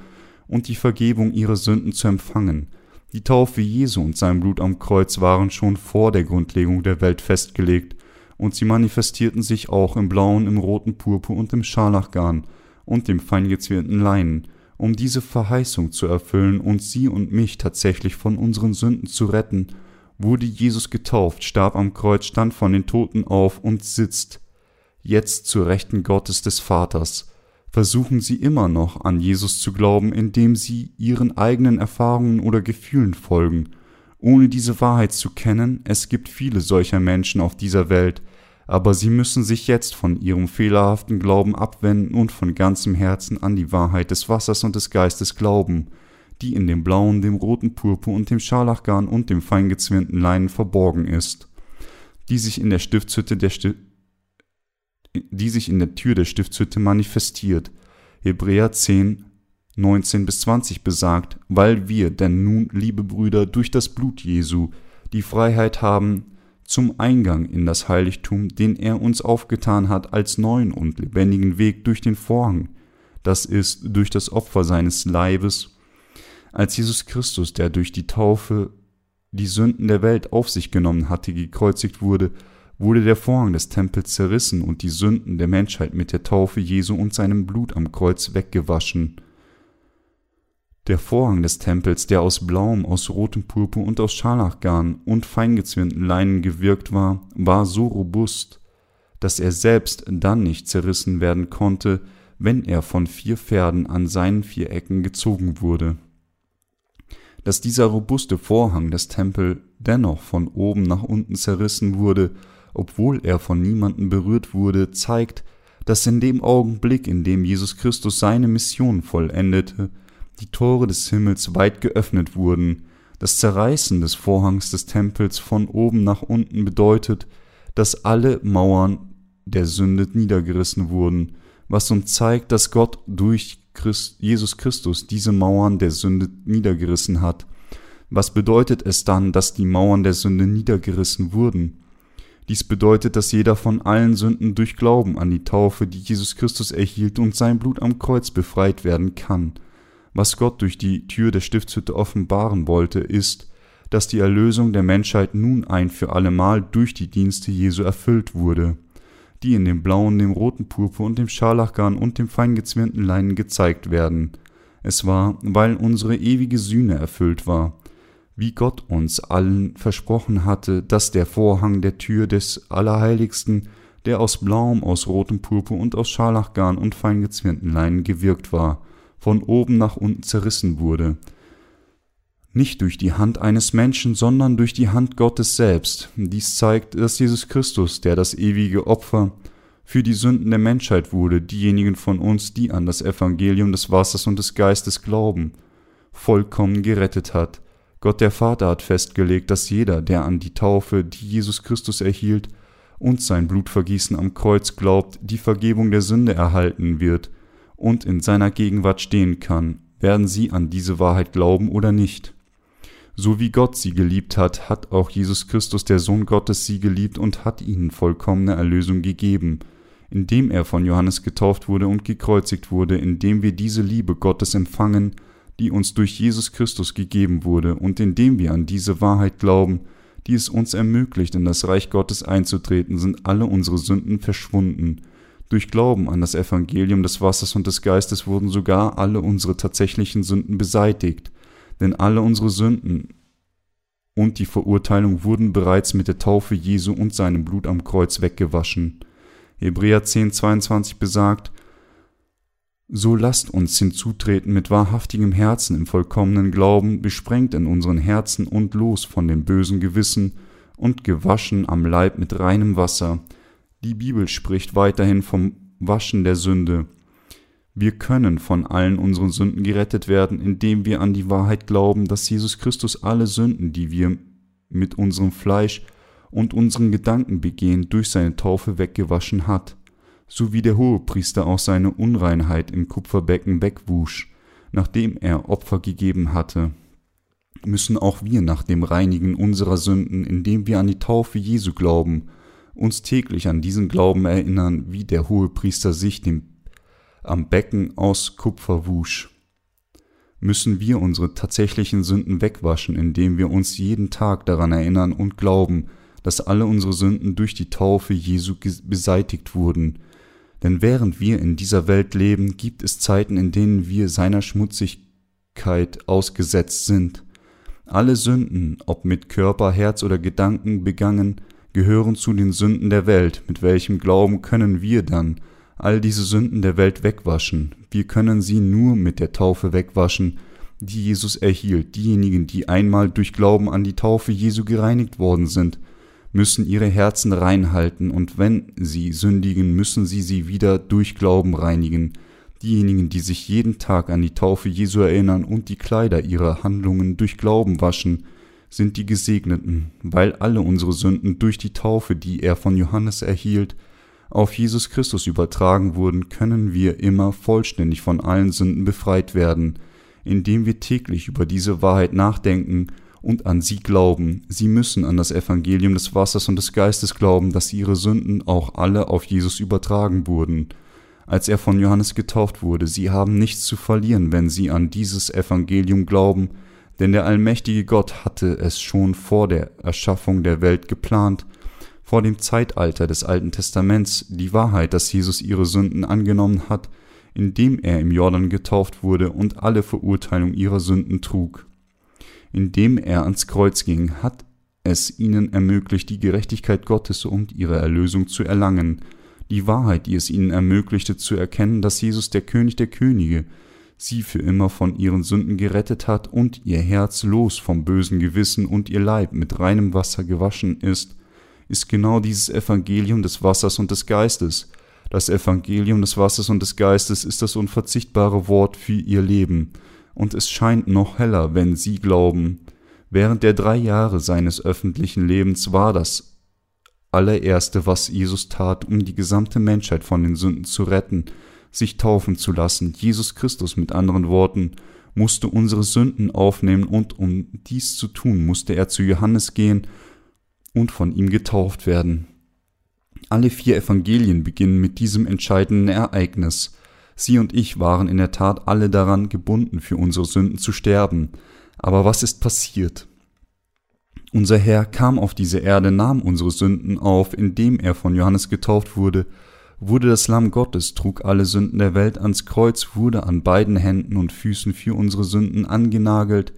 und die Vergebung Ihrer Sünden zu empfangen. Die Taufe Jesu und sein Blut am Kreuz waren schon vor der Grundlegung der Welt festgelegt, und sie manifestierten sich auch im blauen, im roten Purpur und im Scharlachgarn und dem feingezwirnten Leinen, um diese Verheißung zu erfüllen und sie und mich tatsächlich von unseren Sünden zu retten, wurde Jesus getauft, starb am Kreuz, stand von den Toten auf und sitzt jetzt zur Rechten Gottes des Vaters. Versuchen Sie immer noch an Jesus zu glauben, indem Sie Ihren eigenen Erfahrungen oder Gefühlen folgen, ohne diese Wahrheit zu kennen, es gibt viele solcher Menschen auf dieser Welt, aber sie müssen sich jetzt von ihrem fehlerhaften Glauben abwenden und von ganzem Herzen an die Wahrheit des Wassers und des Geistes glauben, die in dem blauen, dem roten Purpur und dem Scharlachgarn und dem feingezwirnten Leinen verborgen ist, die sich in der Stiftshütte der Sti die sich in der Tür der Stiftshütte manifestiert. Hebräer 10, 19 bis 20 besagt, weil wir denn nun, liebe Brüder, durch das Blut Jesu die Freiheit haben zum Eingang in das Heiligtum, den er uns aufgetan hat als neuen und lebendigen Weg durch den Vorhang, das ist durch das Opfer seines Leibes, als Jesus Christus, der durch die Taufe die Sünden der Welt auf sich genommen hatte, gekreuzigt wurde, wurde der Vorhang des Tempels zerrissen und die Sünden der Menschheit mit der Taufe Jesu und seinem Blut am Kreuz weggewaschen. Der Vorhang des Tempels, der aus blauem, aus rotem Purpur und aus Scharlachgarn und feingezwirnten Leinen gewirkt war, war so robust, dass er selbst dann nicht zerrissen werden konnte, wenn er von vier Pferden an seinen vier Ecken gezogen wurde. Dass dieser robuste Vorhang des Tempels dennoch von oben nach unten zerrissen wurde obwohl er von niemandem berührt wurde, zeigt, dass in dem Augenblick, in dem Jesus Christus seine Mission vollendete, die Tore des Himmels weit geöffnet wurden. Das Zerreißen des Vorhangs des Tempels von oben nach unten bedeutet, dass alle Mauern der Sünde niedergerissen wurden, was uns zeigt, dass Gott durch Christ, Jesus Christus diese Mauern der Sünde niedergerissen hat. Was bedeutet es dann, dass die Mauern der Sünde niedergerissen wurden? Dies bedeutet, dass jeder von allen Sünden durch Glauben an die Taufe, die Jesus Christus erhielt und sein Blut am Kreuz befreit werden kann. Was Gott durch die Tür der Stiftshütte offenbaren wollte, ist, dass die Erlösung der Menschheit nun ein für allemal durch die Dienste Jesu erfüllt wurde, die in dem blauen, dem roten Purpur und dem Scharlachgarn und dem feingezwirnten Leinen gezeigt werden. Es war, weil unsere ewige Sühne erfüllt war, wie Gott uns allen versprochen hatte, dass der Vorhang der Tür des Allerheiligsten, der aus blauem, aus rotem Purpur und aus Scharlachgarn und feingezwirnten Leinen gewirkt war, von oben nach unten zerrissen wurde, nicht durch die Hand eines Menschen, sondern durch die Hand Gottes selbst. Dies zeigt, dass Jesus Christus, der das ewige Opfer für die Sünden der Menschheit wurde, diejenigen von uns, die an das Evangelium des Wassers und des Geistes glauben, vollkommen gerettet hat. Gott der Vater hat festgelegt, dass jeder, der an die Taufe, die Jesus Christus erhielt, und sein Blutvergießen am Kreuz glaubt, die Vergebung der Sünde erhalten wird und in seiner Gegenwart stehen kann, werden sie an diese Wahrheit glauben oder nicht. So wie Gott sie geliebt hat, hat auch Jesus Christus, der Sohn Gottes, sie geliebt und hat ihnen vollkommene Erlösung gegeben, indem er von Johannes getauft wurde und gekreuzigt wurde, indem wir diese Liebe Gottes empfangen die uns durch Jesus Christus gegeben wurde, und indem wir an diese Wahrheit glauben, die es uns ermöglicht, in das Reich Gottes einzutreten, sind alle unsere Sünden verschwunden. Durch Glauben an das Evangelium des Wassers und des Geistes wurden sogar alle unsere tatsächlichen Sünden beseitigt, denn alle unsere Sünden und die Verurteilung wurden bereits mit der Taufe Jesu und seinem Blut am Kreuz weggewaschen. Hebräer 10, 22 besagt, so lasst uns hinzutreten mit wahrhaftigem Herzen im vollkommenen Glauben, besprengt in unseren Herzen und los von dem bösen Gewissen und gewaschen am Leib mit reinem Wasser. Die Bibel spricht weiterhin vom Waschen der Sünde. Wir können von allen unseren Sünden gerettet werden, indem wir an die Wahrheit glauben, dass Jesus Christus alle Sünden, die wir mit unserem Fleisch und unseren Gedanken begehen, durch seine Taufe weggewaschen hat so wie der Hohepriester auch seine Unreinheit im Kupferbecken wegwusch, nachdem er Opfer gegeben hatte, müssen auch wir nach dem Reinigen unserer Sünden, indem wir an die Taufe Jesu glauben, uns täglich an diesen Glauben erinnern, wie der Hohepriester sich dem am Becken aus Kupfer wusch. müssen wir unsere tatsächlichen Sünden wegwaschen, indem wir uns jeden Tag daran erinnern und glauben, dass alle unsere Sünden durch die Taufe Jesu beseitigt wurden. Denn während wir in dieser Welt leben, gibt es Zeiten, in denen wir seiner Schmutzigkeit ausgesetzt sind. Alle Sünden, ob mit Körper, Herz oder Gedanken begangen, gehören zu den Sünden der Welt. Mit welchem Glauben können wir dann all diese Sünden der Welt wegwaschen? Wir können sie nur mit der Taufe wegwaschen, die Jesus erhielt. Diejenigen, die einmal durch Glauben an die Taufe Jesu gereinigt worden sind, müssen ihre Herzen reinhalten, und wenn sie sündigen, müssen sie sie wieder durch Glauben reinigen. Diejenigen, die sich jeden Tag an die Taufe Jesu erinnern und die Kleider ihrer Handlungen durch Glauben waschen, sind die Gesegneten, weil alle unsere Sünden durch die Taufe, die er von Johannes erhielt, auf Jesus Christus übertragen wurden, können wir immer vollständig von allen Sünden befreit werden, indem wir täglich über diese Wahrheit nachdenken und an sie glauben. Sie müssen an das Evangelium des Wassers und des Geistes glauben, dass ihre Sünden auch alle auf Jesus übertragen wurden als er von Johannes getauft wurde. Sie haben nichts zu verlieren, wenn sie an dieses Evangelium glauben, denn der allmächtige Gott hatte es schon vor der Erschaffung der Welt geplant, vor dem Zeitalter des Alten Testaments, die Wahrheit, dass Jesus ihre Sünden angenommen hat, indem er im Jordan getauft wurde und alle Verurteilung ihrer Sünden trug. Indem er ans Kreuz ging, hat es ihnen ermöglicht, die Gerechtigkeit Gottes und ihre Erlösung zu erlangen, die Wahrheit, die es ihnen ermöglichte zu erkennen, dass Jesus der König der Könige sie für immer von ihren Sünden gerettet hat und ihr Herz los vom bösen Gewissen und ihr Leib mit reinem Wasser gewaschen ist, ist genau dieses Evangelium des Wassers und des Geistes. Das Evangelium des Wassers und des Geistes ist das unverzichtbare Wort für ihr Leben, und es scheint noch heller, wenn sie glauben. Während der drei Jahre seines öffentlichen Lebens war das allererste, was Jesus tat, um die gesamte Menschheit von den Sünden zu retten, sich taufen zu lassen. Jesus Christus mit anderen Worten musste unsere Sünden aufnehmen und um dies zu tun, musste er zu Johannes gehen und von ihm getauft werden. Alle vier Evangelien beginnen mit diesem entscheidenden Ereignis. Sie und ich waren in der Tat alle daran gebunden, für unsere Sünden zu sterben. Aber was ist passiert? Unser Herr kam auf diese Erde, nahm unsere Sünden auf, indem er von Johannes getauft wurde, wurde das Lamm Gottes, trug alle Sünden der Welt ans Kreuz, wurde an beiden Händen und Füßen für unsere Sünden angenagelt,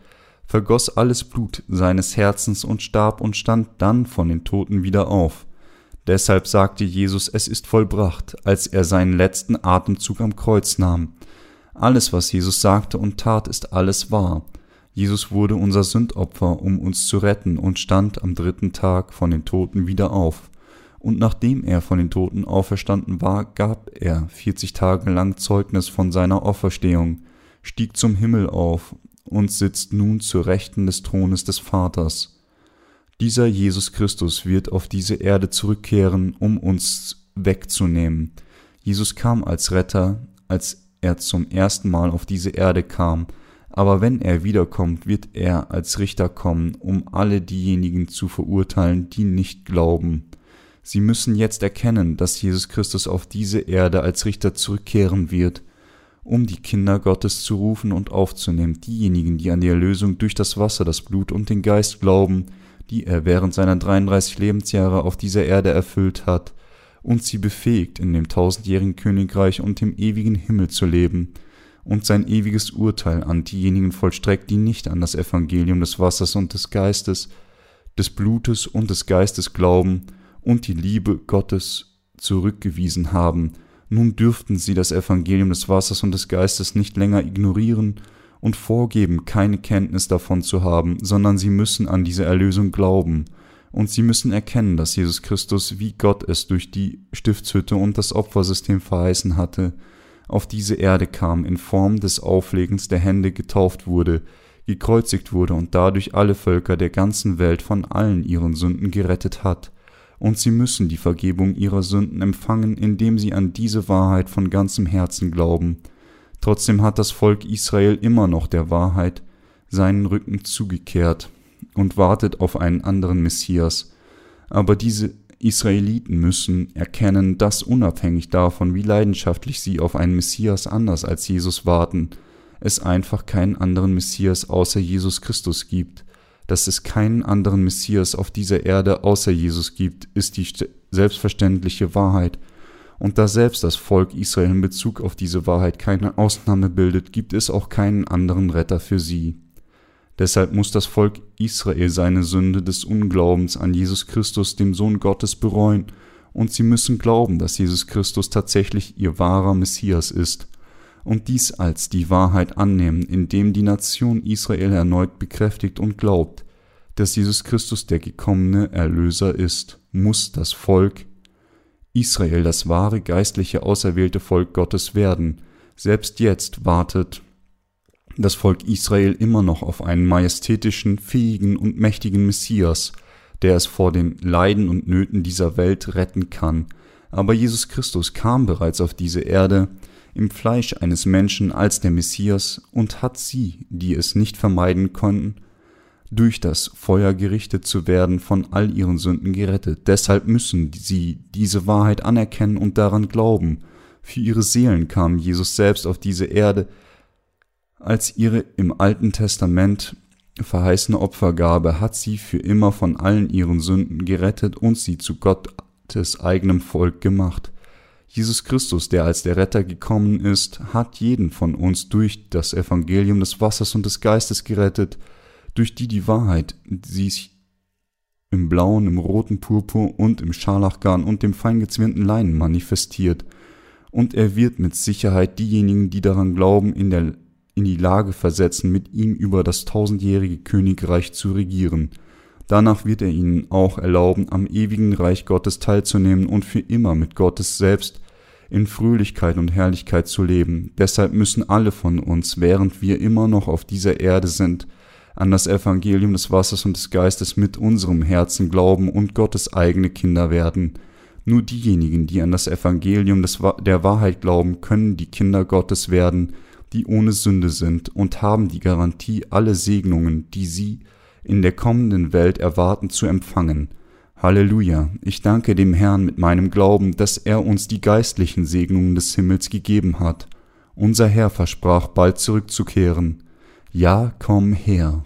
vergoss alles Blut seines Herzens und starb und stand dann von den Toten wieder auf. Deshalb sagte Jesus, es ist vollbracht, als er seinen letzten Atemzug am Kreuz nahm. Alles, was Jesus sagte und tat, ist alles wahr. Jesus wurde unser Sündopfer, um uns zu retten, und stand am dritten Tag von den Toten wieder auf. Und nachdem er von den Toten auferstanden war, gab er vierzig Tage lang Zeugnis von seiner Auferstehung, stieg zum Himmel auf und sitzt nun zur Rechten des Thrones des Vaters. Dieser Jesus Christus wird auf diese Erde zurückkehren, um uns wegzunehmen. Jesus kam als Retter, als er zum ersten Mal auf diese Erde kam, aber wenn er wiederkommt, wird er als Richter kommen, um alle diejenigen zu verurteilen, die nicht glauben. Sie müssen jetzt erkennen, dass Jesus Christus auf diese Erde als Richter zurückkehren wird, um die Kinder Gottes zu rufen und aufzunehmen, diejenigen, die an die Erlösung durch das Wasser, das Blut und den Geist glauben, die er während seiner 33 Lebensjahre auf dieser Erde erfüllt hat, und sie befähigt, in dem tausendjährigen Königreich und dem ewigen Himmel zu leben, und sein ewiges Urteil an diejenigen vollstreckt, die nicht an das Evangelium des Wassers und des Geistes, des Blutes und des Geistes glauben und die Liebe Gottes zurückgewiesen haben. Nun dürften sie das Evangelium des Wassers und des Geistes nicht länger ignorieren und vorgeben, keine Kenntnis davon zu haben, sondern sie müssen an diese Erlösung glauben, und sie müssen erkennen, dass Jesus Christus, wie Gott es durch die Stiftshütte und das Opfersystem verheißen hatte, auf diese Erde kam, in Form des Auflegens der Hände getauft wurde, gekreuzigt wurde und dadurch alle Völker der ganzen Welt von allen ihren Sünden gerettet hat, und sie müssen die Vergebung ihrer Sünden empfangen, indem sie an diese Wahrheit von ganzem Herzen glauben. Trotzdem hat das Volk Israel immer noch der Wahrheit seinen Rücken zugekehrt und wartet auf einen anderen Messias. Aber diese Israeliten müssen erkennen, dass unabhängig davon, wie leidenschaftlich sie auf einen Messias anders als Jesus warten, es einfach keinen anderen Messias außer Jesus Christus gibt. Dass es keinen anderen Messias auf dieser Erde außer Jesus gibt, ist die selbstverständliche Wahrheit. Und da selbst das Volk Israel in Bezug auf diese Wahrheit keine Ausnahme bildet, gibt es auch keinen anderen Retter für sie. Deshalb muss das Volk Israel seine Sünde des Unglaubens an Jesus Christus, dem Sohn Gottes, bereuen, und sie müssen glauben, dass Jesus Christus tatsächlich ihr wahrer Messias ist, und dies als die Wahrheit annehmen, indem die Nation Israel erneut bekräftigt und glaubt, dass Jesus Christus der gekommene Erlöser ist, muss das Volk Israel das wahre geistliche auserwählte Volk Gottes werden. Selbst jetzt wartet das Volk Israel immer noch auf einen majestätischen, fähigen und mächtigen Messias, der es vor den Leiden und Nöten dieser Welt retten kann. Aber Jesus Christus kam bereits auf diese Erde im Fleisch eines Menschen als der Messias und hat sie, die es nicht vermeiden konnten, durch das Feuer gerichtet zu werden, von all ihren Sünden gerettet. Deshalb müssen sie diese Wahrheit anerkennen und daran glauben. Für ihre Seelen kam Jesus selbst auf diese Erde, als ihre im Alten Testament verheißene Opfergabe hat sie für immer von allen ihren Sünden gerettet und sie zu Gottes eigenem Volk gemacht. Jesus Christus, der als der Retter gekommen ist, hat jeden von uns durch das Evangelium des Wassers und des Geistes gerettet, durch die die Wahrheit sich im blauen, im roten Purpur und im Scharlachgarn und dem feingezwirnten Leinen manifestiert, und er wird mit Sicherheit diejenigen, die daran glauben, in der in die Lage versetzen, mit ihm über das tausendjährige Königreich zu regieren. Danach wird er ihnen auch erlauben, am ewigen Reich Gottes teilzunehmen und für immer mit Gottes selbst in Fröhlichkeit und Herrlichkeit zu leben. Deshalb müssen alle von uns, während wir immer noch auf dieser Erde sind, an das Evangelium des Wassers und des Geistes mit unserem Herzen glauben und Gottes eigene Kinder werden. Nur diejenigen, die an das Evangelium des, der Wahrheit glauben, können die Kinder Gottes werden, die ohne Sünde sind und haben die Garantie, alle Segnungen, die sie in der kommenden Welt erwarten, zu empfangen. Halleluja, ich danke dem Herrn mit meinem Glauben, dass er uns die geistlichen Segnungen des Himmels gegeben hat. Unser Herr versprach bald zurückzukehren. Ja, komm her.